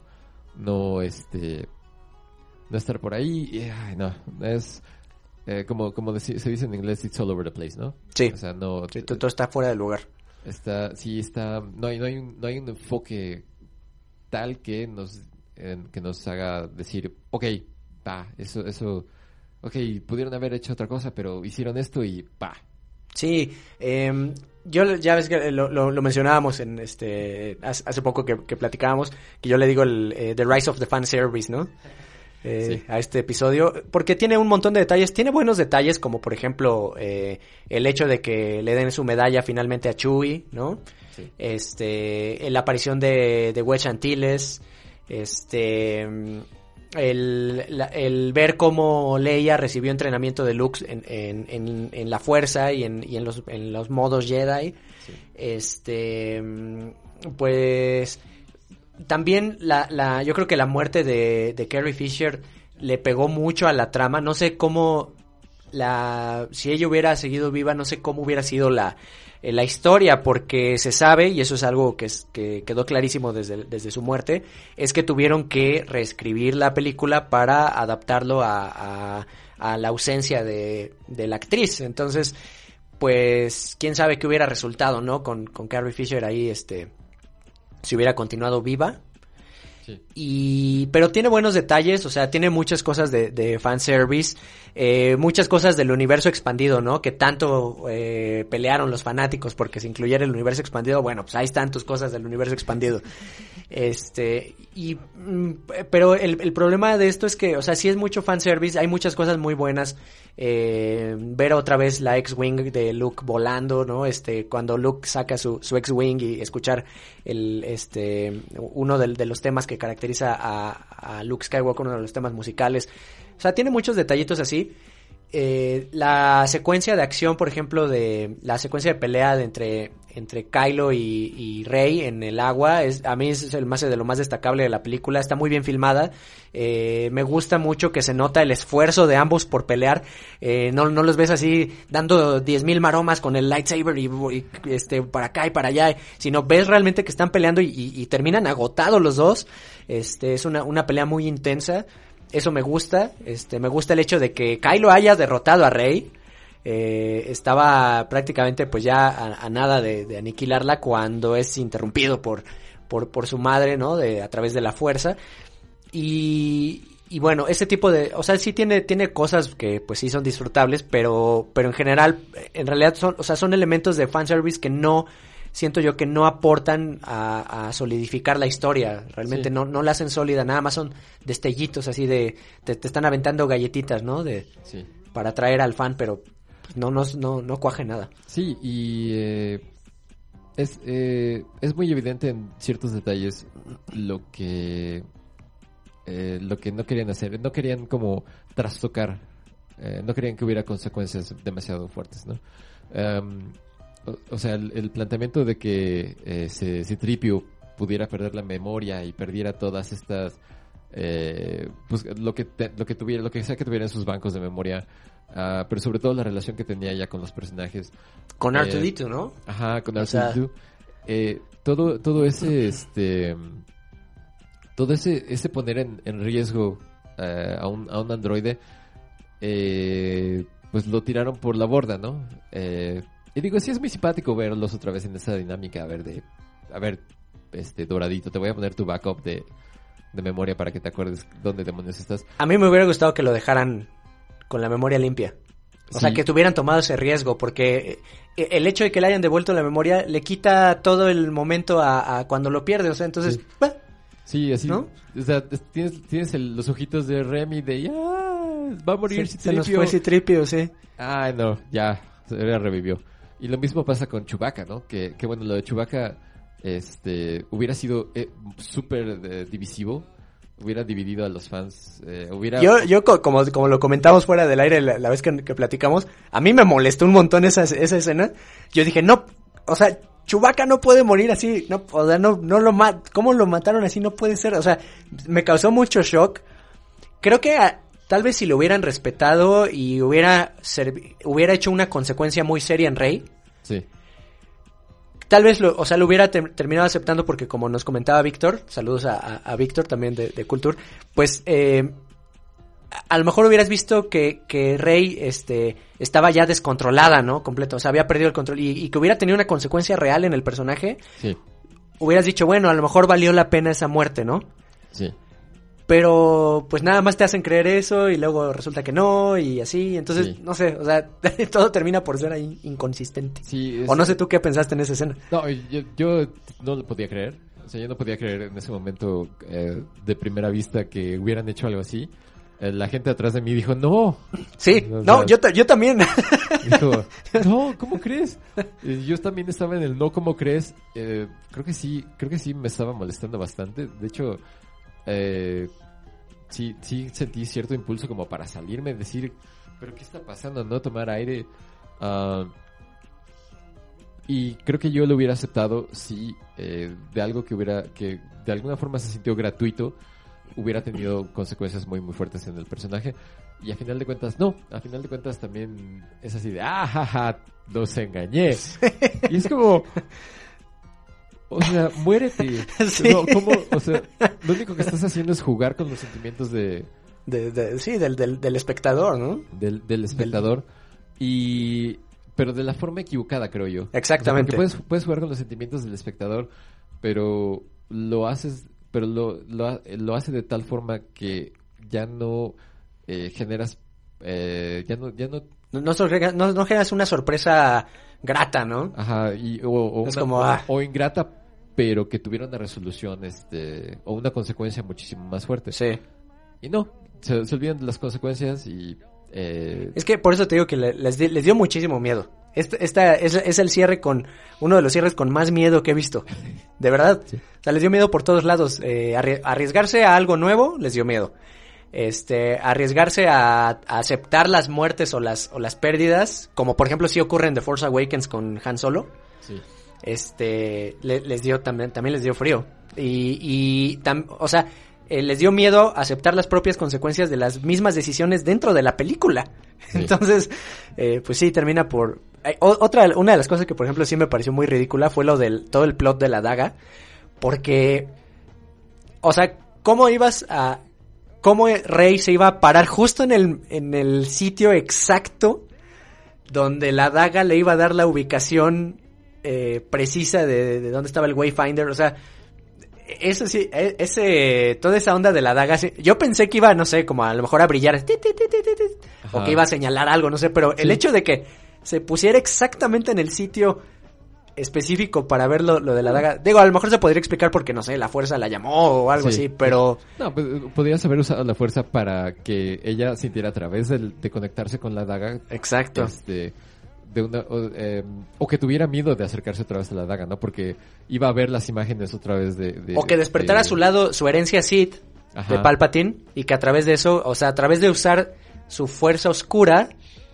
no, este, no estar por ahí. Ay, no, es eh, como, como se dice en inglés, it's all over the place, ¿no? Sí. O sea, no, todo, está fuera de lugar. está, sí está, no hay, no hay, un, no hay un enfoque tal que nos, que nos haga decir, ok, va, eso, eso, ok, pudieron haber hecho otra cosa, pero hicieron esto y pa. Sí, em, yo ya ves que lo, lo- lo mencionábamos en este hace, poco que, que platicábamos, que yo le digo el eh, The Rise of the Fan Service, ¿no? Eh, Sí. A este episodio, porque tiene un montón de detalles, tiene buenos detalles como por ejemplo eh, el hecho de que le den su medalla finalmente a Chewie, ¿no? Sí. Este, la aparición de, de Wedge Antilles, este, el, la- el ver cómo Leia recibió entrenamiento de Luke en, en, en, en la fuerza y en, y en los, en los modos Jedi, Sí. este, mm, pues también la, la, yo creo que la muerte de, de Carrie Fisher le pegó mucho a la trama. No sé cómo la, si ella hubiera seguido viva, no sé cómo hubiera sido la, la historia, porque se sabe, y eso es algo que, es, que quedó clarísimo desde, desde su muerte, es que tuvieron que reescribir la película para adaptarlo a, a, a la ausencia de, de la actriz. Entonces, pues, quién sabe qué hubiera resultado, ¿no? Con, con Carrie Fisher ahí, este, si hubiera continuado viva. Sí. Y, pero tiene buenos detalles, o sea, tiene muchas cosas de, de fanservice, eh, muchas cosas del universo expandido, ¿no? Que tanto eh, pelearon los fanáticos porque se incluyera el universo expandido. Bueno, pues hay tantas cosas del universo expandido. Este, y, mm, pero el, problema de esto es que, o sea, sí es mucho fanservice, hay muchas cosas muy buenas. Eh, ver otra vez la X-Wing de Luke volando, ¿no? Este, cuando Luke saca su, su X-Wing y escuchar el, este, uno del- de, los temas que caracteriza a, a Luke Skywalker, uno de los temas musicales. O sea, tiene muchos detallitos así. Eh, la secuencia de acción, por ejemplo, de la secuencia de pelea de entre entre Kylo y, Rey en el agua es a mí es el más de lo más destacable de la película está muy bien filmada. Eh, me gusta mucho que se nota el esfuerzo de ambos por pelear. Eh, no, no los ves así dando diez mil maromas con el lightsaber y, y, este para acá y para allá sino ves realmente que están peleando y, y terminan agotados los dos. Este es una, una pelea muy intensa eso me gusta este me gusta el hecho de que Kylo haya derrotado a Rey eh, estaba prácticamente pues ya a, nada de, de, aniquilarla cuando es interrumpido por, por, por su madre, ¿no? De, a través de la fuerza. Y, y bueno, ese tipo de, o sea, sí tiene, tiene cosas que pues sí son disfrutables, pero, pero en general, en realidad son, o sea, son elementos de fanservice que no, siento yo que no aportan a, a solidificar la historia, realmente sí. no, no la hacen sólida, nada más son destellitos así de, te, te están aventando galletitas, ¿no? De, sí. para atraer al fan, pero no, no, no, no cuaje nada. Sí, y eh, es, eh, es muy evidente en ciertos detalles lo que eh, lo que no querían hacer. No querían como trastocar, eh, no querían que hubiera consecuencias demasiado fuertes, ¿no? Um, o, o, sea, el, el, planteamiento de que eh, se, Citripio pudiera perder la memoria y perdiera todas estas eh, pues lo que te, lo que tuviera lo que sea que tuviera en sus bancos de memoria uh, pero sobre todo la relación que tenía ya con los personajes. Con Artudito eh, ¿no? ajá con Artudito sea... eh, todo todo ese este todo ese ese poner en, en riesgo a un a un androide eh, pues lo tiraron por la borda no eh, y digo sí es muy simpático verlos otra vez en esa dinámica a ver de a ver este doradito te voy a poner tu backup de de memoria para que te acuerdes dónde demonios estás. A mí me hubiera gustado que lo dejaran con la memoria limpia. O sí. sea, que tuvieran tomado ese riesgo, porque eh, el hecho de que le hayan devuelto la memoria le quita todo el momento a, a cuando lo pierde. O sea, entonces... Sí, bah, sí así. ¿no? O sea, tienes, tienes el, los ojitos de Remy de... ya va a morir sí, Se nos fue Citripio, sí. Ay, no, ya, se revivió. Y lo mismo pasa con Chewbacca, ¿no? Que, que bueno, lo de Chewbacca este hubiera sido eh, súper eh, divisivo hubiera dividido a los fans eh, hubiera yo yo como como lo comentamos fuera del aire la, vez que, que, platicamos a mí me molestó un montón esa esa escena. Yo dije no o sea Chubaca no puede morir así no o sea no no lo mat cómo lo mataron así no puede ser o sea me causó mucho shock. Creo que a, tal vez si lo hubieran respetado y hubiera hubiera hecho una consecuencia muy seria en Rey sí tal vez lo, o sea, lo hubiera te terminado aceptando porque como nos comentaba Víctor, saludos a, a, a Víctor también de, de Culture, pues eh, a, a lo mejor hubieras visto que, que Rey este, estaba ya descontrolada, ¿no? Completo, o sea, había perdido el control y, y que hubiera tenido una consecuencia real en el personaje. Sí. Hubieras dicho, bueno, a lo mejor valió la pena esa muerte, ¿no? Sí pero pues nada más te hacen creer eso y luego resulta que no y así, entonces sí. no sé, o sea, todo termina por ser ahí inconsistente. Sí, o no sé tú qué pensaste en esa escena. No, yo, yo no lo podía creer, o sea, yo no podía creer en ese momento eh, de primera vista que hubieran hecho algo así. Eh, la gente atrás de mí dijo, no. Sí, o sea, no, yo, yo también. Dijo, no, ¿cómo crees? Yo también estaba en el no, ¿cómo crees? Eh, creo que sí, creo que sí me estaba molestando bastante. De hecho, eh, sí, sí sentí cierto impulso como para salirme, decir, pero ¿qué está pasando? No tomar aire. Uh, y creo que yo lo hubiera aceptado si eh, de algo que hubiera, que de alguna forma se sintió gratuito, hubiera tenido consecuencias muy muy fuertes en el personaje. Y a final de cuentas, no, a final de cuentas también es así de, ah, jaja, los engañé. y es como, o sea, muérete. Sí. No, ¿cómo? O sea, lo único que estás haciendo es jugar con los sentimientos de... de, de sí, del, del, del, espectador, ¿no? Del, del espectador. Y... Pero de la forma equivocada, creo yo. Exactamente. O sea, puedes, puedes jugar con los sentimientos del espectador, pero lo haces... Pero lo, lo, lo hace de tal forma que ya no eh, generas... Eh, ya no... Ya no no, no, no, no, generas una sorpresa grata, ¿no? Ajá, y, o, o, es una, como, ah. o, ingrata pero que tuviera una resolución este o una consecuencia muchísimo más fuerte. Sí. Y no, se, se olvidan de las consecuencias y... Eh... Es que por eso te digo que les, les dio muchísimo miedo. Esta, esta es, es, el cierre con uno de los cierres con más miedo que he visto. De verdad. Sí. O sea, les dio miedo por todos lados. Eh, arriesgarse a algo nuevo les dio miedo. este, arriesgarse a, a aceptar las muertes o las, o las pérdidas, como por ejemplo si ocurre en The Force Awakens con Han Solo, Sí. Este, le- les dio también, también les dio frío. Y, y tam- o sea, eh, les dio miedo aceptar las propias consecuencias de las mismas decisiones dentro de la película. Sí. Entonces, eh, pues sí, termina por... eh, otra, una de las cosas que, por ejemplo, sí me pareció muy ridícula fue lo del, todo el plot de la daga, porque, o sea, ¿cómo ibas a... cómo Rey se iba a parar justo en el, en el sitio exacto donde la daga le iba a dar la ubicación eh, precisa de, de dónde estaba el Wayfinder, o sea, eso sí, e- ese, toda esa onda de la daga, yo pensé que iba, no sé, como a lo mejor a brillar, o que iba a señalar algo, no sé, pero el Sí. hecho de que se pusiera exactamente en el sitio específico para ver lo, lo de la daga, digo, a lo mejor se podría explicar porque, no sé, la fuerza la llamó o algo Sí. así, pero... No, pues, podrías haber usado la fuerza para que ella sintiera a través de conectarse con la daga. Exacto. Este, de una, o, eh, o que tuviera miedo de acercarse otra vez a la daga, ¿no? Porque iba a ver las imágenes otra vez de... de- O que despertara de- a su lado su herencia Sith Ajá. de Palpatine y que a través de eso, o sea, a través de usar su fuerza oscura,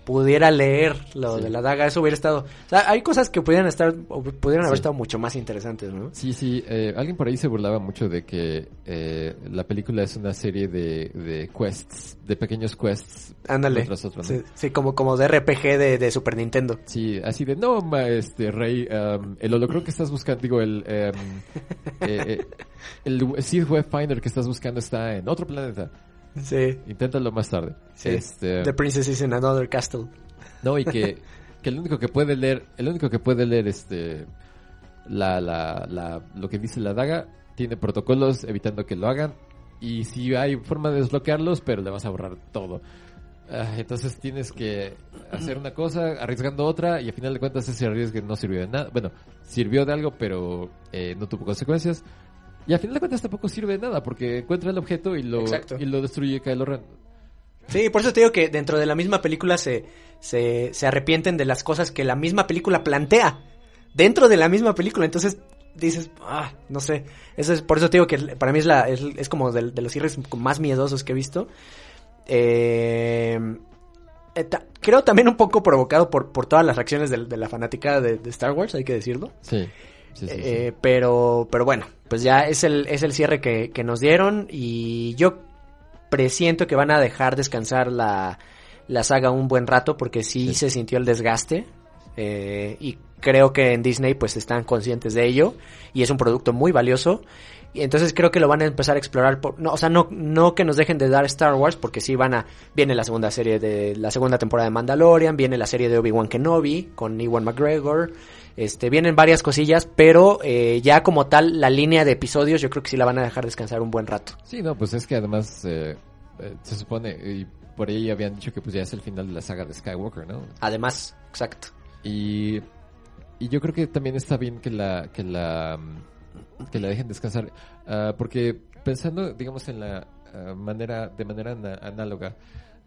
pudiera leer lo Sí. de la daga. Eso hubiera estado... O sea, hay cosas que pudieran estar, o pudieran haber Sí. estado mucho más interesantes, ¿no? Sí, sí. eh, alguien por ahí se burlaba mucho de que eh, la película es una serie de, de quests, de pequeños quests. Ándale. uno tras otro, ¿no? Sí, sí, como, como de RPG de, de Super Nintendo. Sí, así de, no, ma, este, Rey, um, el holocron que estás buscando, digo, el, um, eh, eh, el Seed Web Finder que estás buscando está en otro planeta. Sí. Inténtalo más tarde. Sí. Este, The Princess is in Another Castle. no, y que, que el único que puede leer, el único que puede leer, este, la, la, la, lo que dice la daga, tiene protocolos evitando que lo hagan. Y si hay forma de desbloquearlos, pero le vas a borrar todo. Ah, entonces tienes que hacer una cosa arriesgando otra y al final de cuentas ese arriesgue no sirvió de nada. Bueno, sirvió de algo pero eh, no tuvo consecuencias. Y al final de cuentas tampoco sirve de nada porque encuentra el objeto y lo, Exacto. y lo destruye Kylo Ren. Sí, por eso te digo que dentro de la misma película se, se, se arrepienten de las cosas que la misma película plantea. Dentro de la misma película. Entonces dices, ah, no sé. Eso es, por eso te digo que para mí es, la, es, es como de, de los cierres más miedosos que he visto. Eh, eh, ta- creo también un poco provocado por, por todas las reacciones de, de la fanática de, de Star Wars, hay que decirlo. Sí, sí, sí. sí. Eh, pero, pero bueno, pues ya es el, es el cierre que, que nos dieron y yo presiento que van a dejar descansar la, la saga un buen rato porque sí, Sí. se sintió el desgaste eh, y creo que en Disney pues están conscientes de ello y es un producto muy valioso y entonces creo que lo van a empezar a explorar por, no, o sea, no, no que nos dejen de dar Star Wars porque sí van a, viene la segunda serie de, la segunda temporada de Mandalorian, viene la serie de Obi-Wan Kenobi con Ewan McGregor, este, vienen varias cosillas, pero eh, ya como tal, la línea de episodios yo creo que sí la van a dejar descansar un buen rato. Sí, no, pues es que además eh, eh, se supone, y por ahí habían dicho que pues ya es el final de la saga de Skywalker, ¿no? Además, exacto. Y, y yo creo que también está bien que la que la mm, que la dejen descansar ah, porque pensando digamos en la ah, manera de manera análoga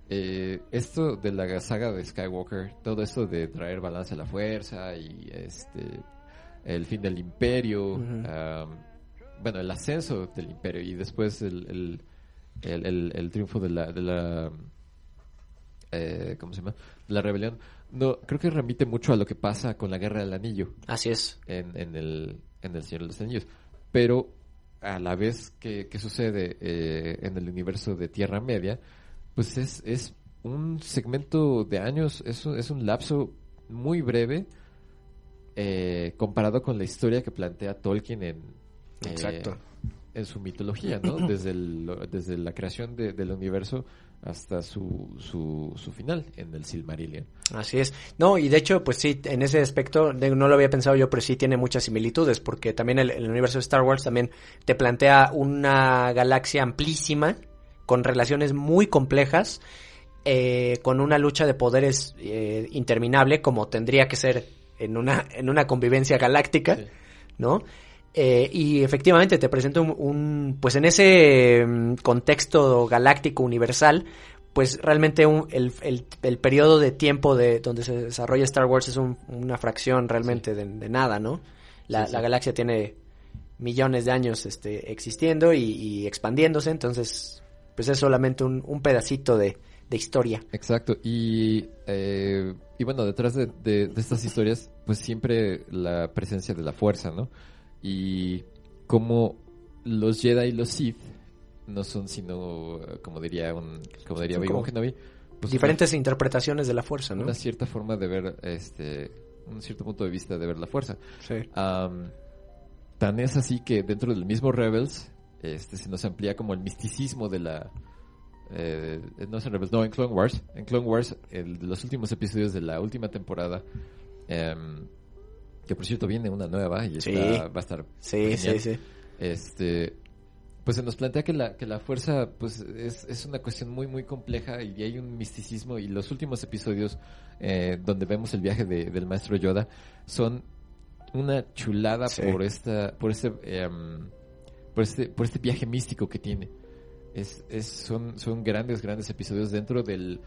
eh, esto de la saga de Skywalker todo esto de traer balance a la fuerza y este el fin del imperio Ujú. ah, bueno el ascenso del imperio y después el el, el, el- el triunfo de la de la eh, ¿cómo se llama? La rebelión. No, creo que remite mucho a lo que pasa con la Guerra del Anillo Así es. en, en el, en el Señor de los Anillos. Pero a la vez que, que sucede eh, en el universo de Tierra Media, pues es, es un segmento de años, es un, es un lapso muy breve eh, comparado con la historia que plantea Tolkien en, eh, Exacto. en su mitología, ¿no? Desde, el- desde la creación de- del universo hasta su, su, su final en el Silmarillion. Así es. No, y de hecho, pues sí, en ese aspecto, no lo había pensado yo, pero sí tiene muchas similitudes, porque también el, el universo de Star Wars también te plantea una galaxia amplísima, con relaciones muy complejas, eh, con una lucha de poderes eh, interminable, como tendría que ser en una, en una convivencia galáctica. Sí. ¿no? Eh, y efectivamente te presento un, un- pues en ese mm, contexto galáctico universal, pues realmente un- el, el, el periodo de tiempo de donde se desarrolla Star Wars es un- una fracción realmente de, de nada, ¿no? La, Sí, sí. la galaxia tiene millones de años este, existiendo y, y expandiéndose, entonces pues es solamente un, un pedacito de, de historia. Exacto, y, eh, y bueno, detrás de, de- de estas historias, pues siempre la presencia de la fuerza, ¿no? Y como los Jedi y los Sith no son sino, eh, como diría un, como diría como Kenobi, pues Diferentes interpretaciones de la fuerza, ¿no? una cierta forma de ver, este, un cierto punto de vista de ver la fuerza. Sí. Tan es así que dentro del mismo Rebels este, se nos amplía como el misticismo de la... eh, no es en Rebels, no, en Clone Wars. En Clone Wars, el, los últimos episodios de la última temporada, em, que por cierto viene una nueva y Sí. está- va a estar Sí, sí, genial. sí. Este, pues se nos plantea que la, que la fuerza pues es, es una cuestión muy muy compleja y hay un misticismo y los últimos episodios eh, donde vemos el viaje de- del maestro Yoda son una chulada Sí. por esta por este por este por este viaje místico que tiene es, es son son grandes grandes episodios dentro del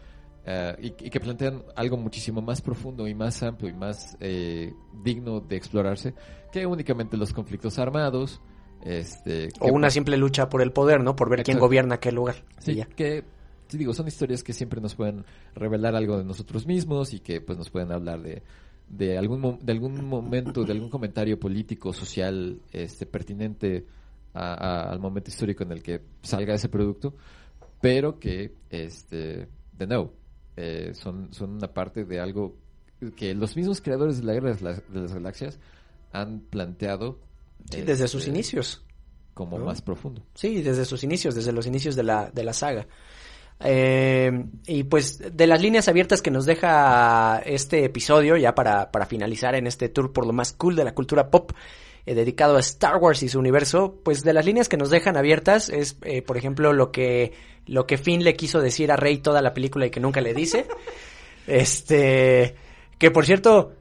eh, y, y que plantean algo muchísimo más profundo y más amplio y más eh, digno de explorarse que únicamente los conflictos armados este O una pues, simple lucha por el poder, ¿no? Por ver quién gobierna aquel lugar. Sí, ya. que, sí digo, son historias que siempre nos pueden revelar algo de nosotros mismos y que pues nos pueden hablar de, de algún de algún momento, de algún comentario político, social, este pertinente a- a- al momento histórico en el que salga ese producto, pero que este de nuevo eh, son, son una parte de algo que los mismos creadores de la guerra de las, galaxias han planteado Sí, desde sus este, inicios. como ¿no? más profundo. Sí, desde sus inicios, desde los inicios de la, de la saga. Eh, y pues de las líneas abiertas que nos deja este episodio, ya para, para finalizar en este tour por lo más cool de la cultura pop, eh, dedicado a Star Wars y su universo, pues de las líneas que nos dejan abiertas es, eh, por ejemplo, lo que, lo que Finn le quiso decir a Rey toda la película y que nunca le dice. Este, que por cierto,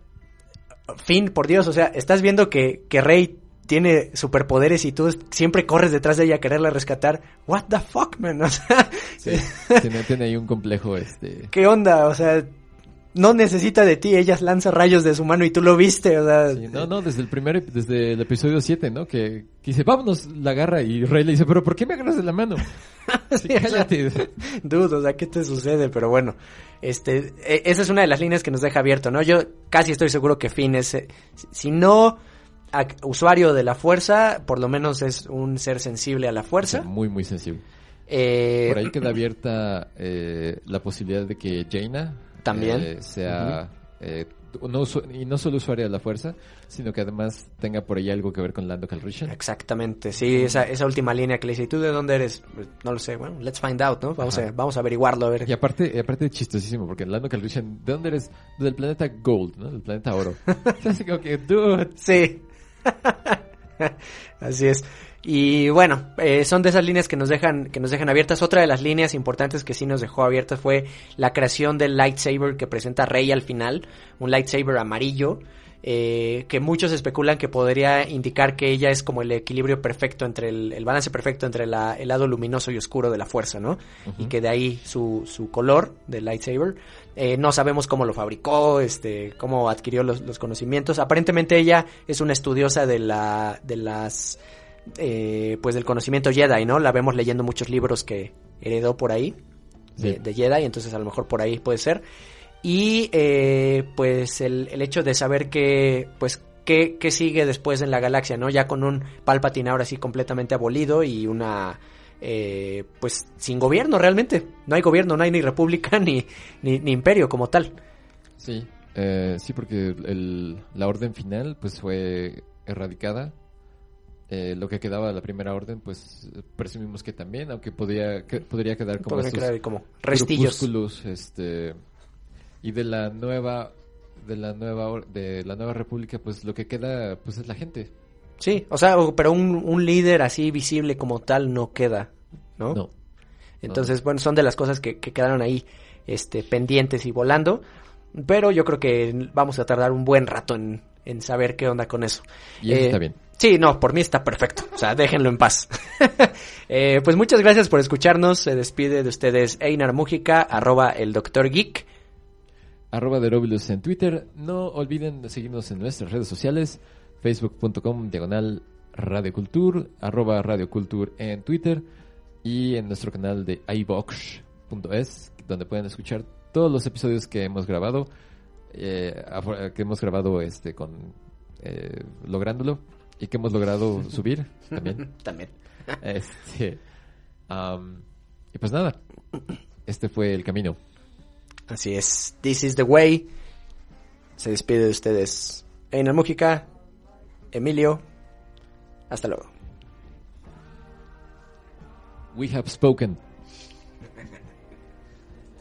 Finn, por Dios, o sea, estás viendo que, que Rey tiene superpoderes y tú siempre corres detrás de ella a quererla rescatar. What the fuck, man? O sea, Sí, tiene, tiene ahí un complejo este ¿qué onda? O sea, no necesita de ti, ella lanza rayos de su mano y tú lo viste, o sea. Sí, no, no, desde el primer, desde el episodio 7, ¿no? Que, que dice, vámonos, la agarra y Rey le dice, pero ¿por qué me agarras de la mano? Sí, Sí, o sea, cállate. Dude, o sea, ¿qué te sucede? Pero bueno, este, e- esa es una de las líneas que nos deja abierto, ¿no? Yo casi estoy seguro que Finn es, si- no usuario de la fuerza, por lo menos es un ser sensible a la O sea, fuerza. muy, muy sensible. Eh, Por ahí queda abierta eh, la posibilidad de que Jaina También. eh, sea, eh, no, y no solo usuaria de la fuerza, sino que además tenga por ahí algo que ver con Lando Calrissian. Exactamente, sí, esa, esa última línea que le dice, ¿y tú de dónde eres? Pues, no lo sé, bueno, let's find out, ¿no? Vamos, Ajá. a, vamos a averiguarlo, a ver. Y aparte, y aparte chistosísimo, porque Lando Calrissian, ¿de dónde eres? Del planeta Gold, ¿no? Del planeta Oro. Así como que, dude, Sí. Así es. Y bueno, eh, son de esas líneas que nos dejan que nos dejan abiertas. Otra de las líneas importantes que sí nos dejó abiertas fue la creación del lightsaber que presenta Rey al final, un lightsaber amarillo. Eh, que muchos especulan que podría indicar que ella es como el equilibrio perfecto entre el, el balance perfecto entre la- el lado luminoso y oscuro de la fuerza, ¿no? Y que de ahí su, su color del lightsaber. Eh, no sabemos cómo lo fabricó, este, cómo adquirió los, los conocimientos. Aparentemente ella es una estudiosa de la, de las, eh, pues del conocimiento Jedi, ¿no? La vemos leyendo muchos libros que heredó por ahí de, de Jedi, entonces a lo mejor por ahí puede ser. Y eh, pues el, el hecho de saber que, pues, qué, qué sigue después en la galaxia, ¿no? Ya con un Palpatine ahora sí completamente abolido y una, eh, pues, sin gobierno realmente. No hay gobierno, no hay ni república ni, ni, ni imperio como tal. Sí, eh, sí, porque el, la orden final pues fue erradicada. Eh, lo que quedaba de la primera orden, pues presumimos que también, aunque podría, que, podría quedar como estos como restillos. este, y de la nueva, de la nueva, de la nueva república, pues lo que queda, pues es la gente. Sí, o sea, pero un, un líder así visible como tal no queda, ¿no? No, Entonces, bueno, son de las cosas que, que quedaron ahí este, pendientes y volando. Pero yo creo que vamos a tardar un buen rato en, en saber qué onda con eso. y eso Eh, está bien. Sí, no, por mí está perfecto. O sea, déjenlo en paz. Eh, pues muchas gracias por escucharnos. Se despide de ustedes Einar Mújica, arroba el Doctor Geek. Arroba de Robilus en Twitter. No olviden de seguirnos en nuestras redes sociales, facebook.com diagonal radiocultur, arroba radiocultur en Twitter. y en nuestro canal de iVox.es, donde pueden escuchar todos los episodios que hemos grabado, eh, que hemos grabado este con eh, lográndolo y que hemos logrado subir también. También. Este, y pues nada, este fue el camino. Así es. This is the way. Se despide de ustedes. Einar Mújica, Emilio. Hasta luego. We have spoken.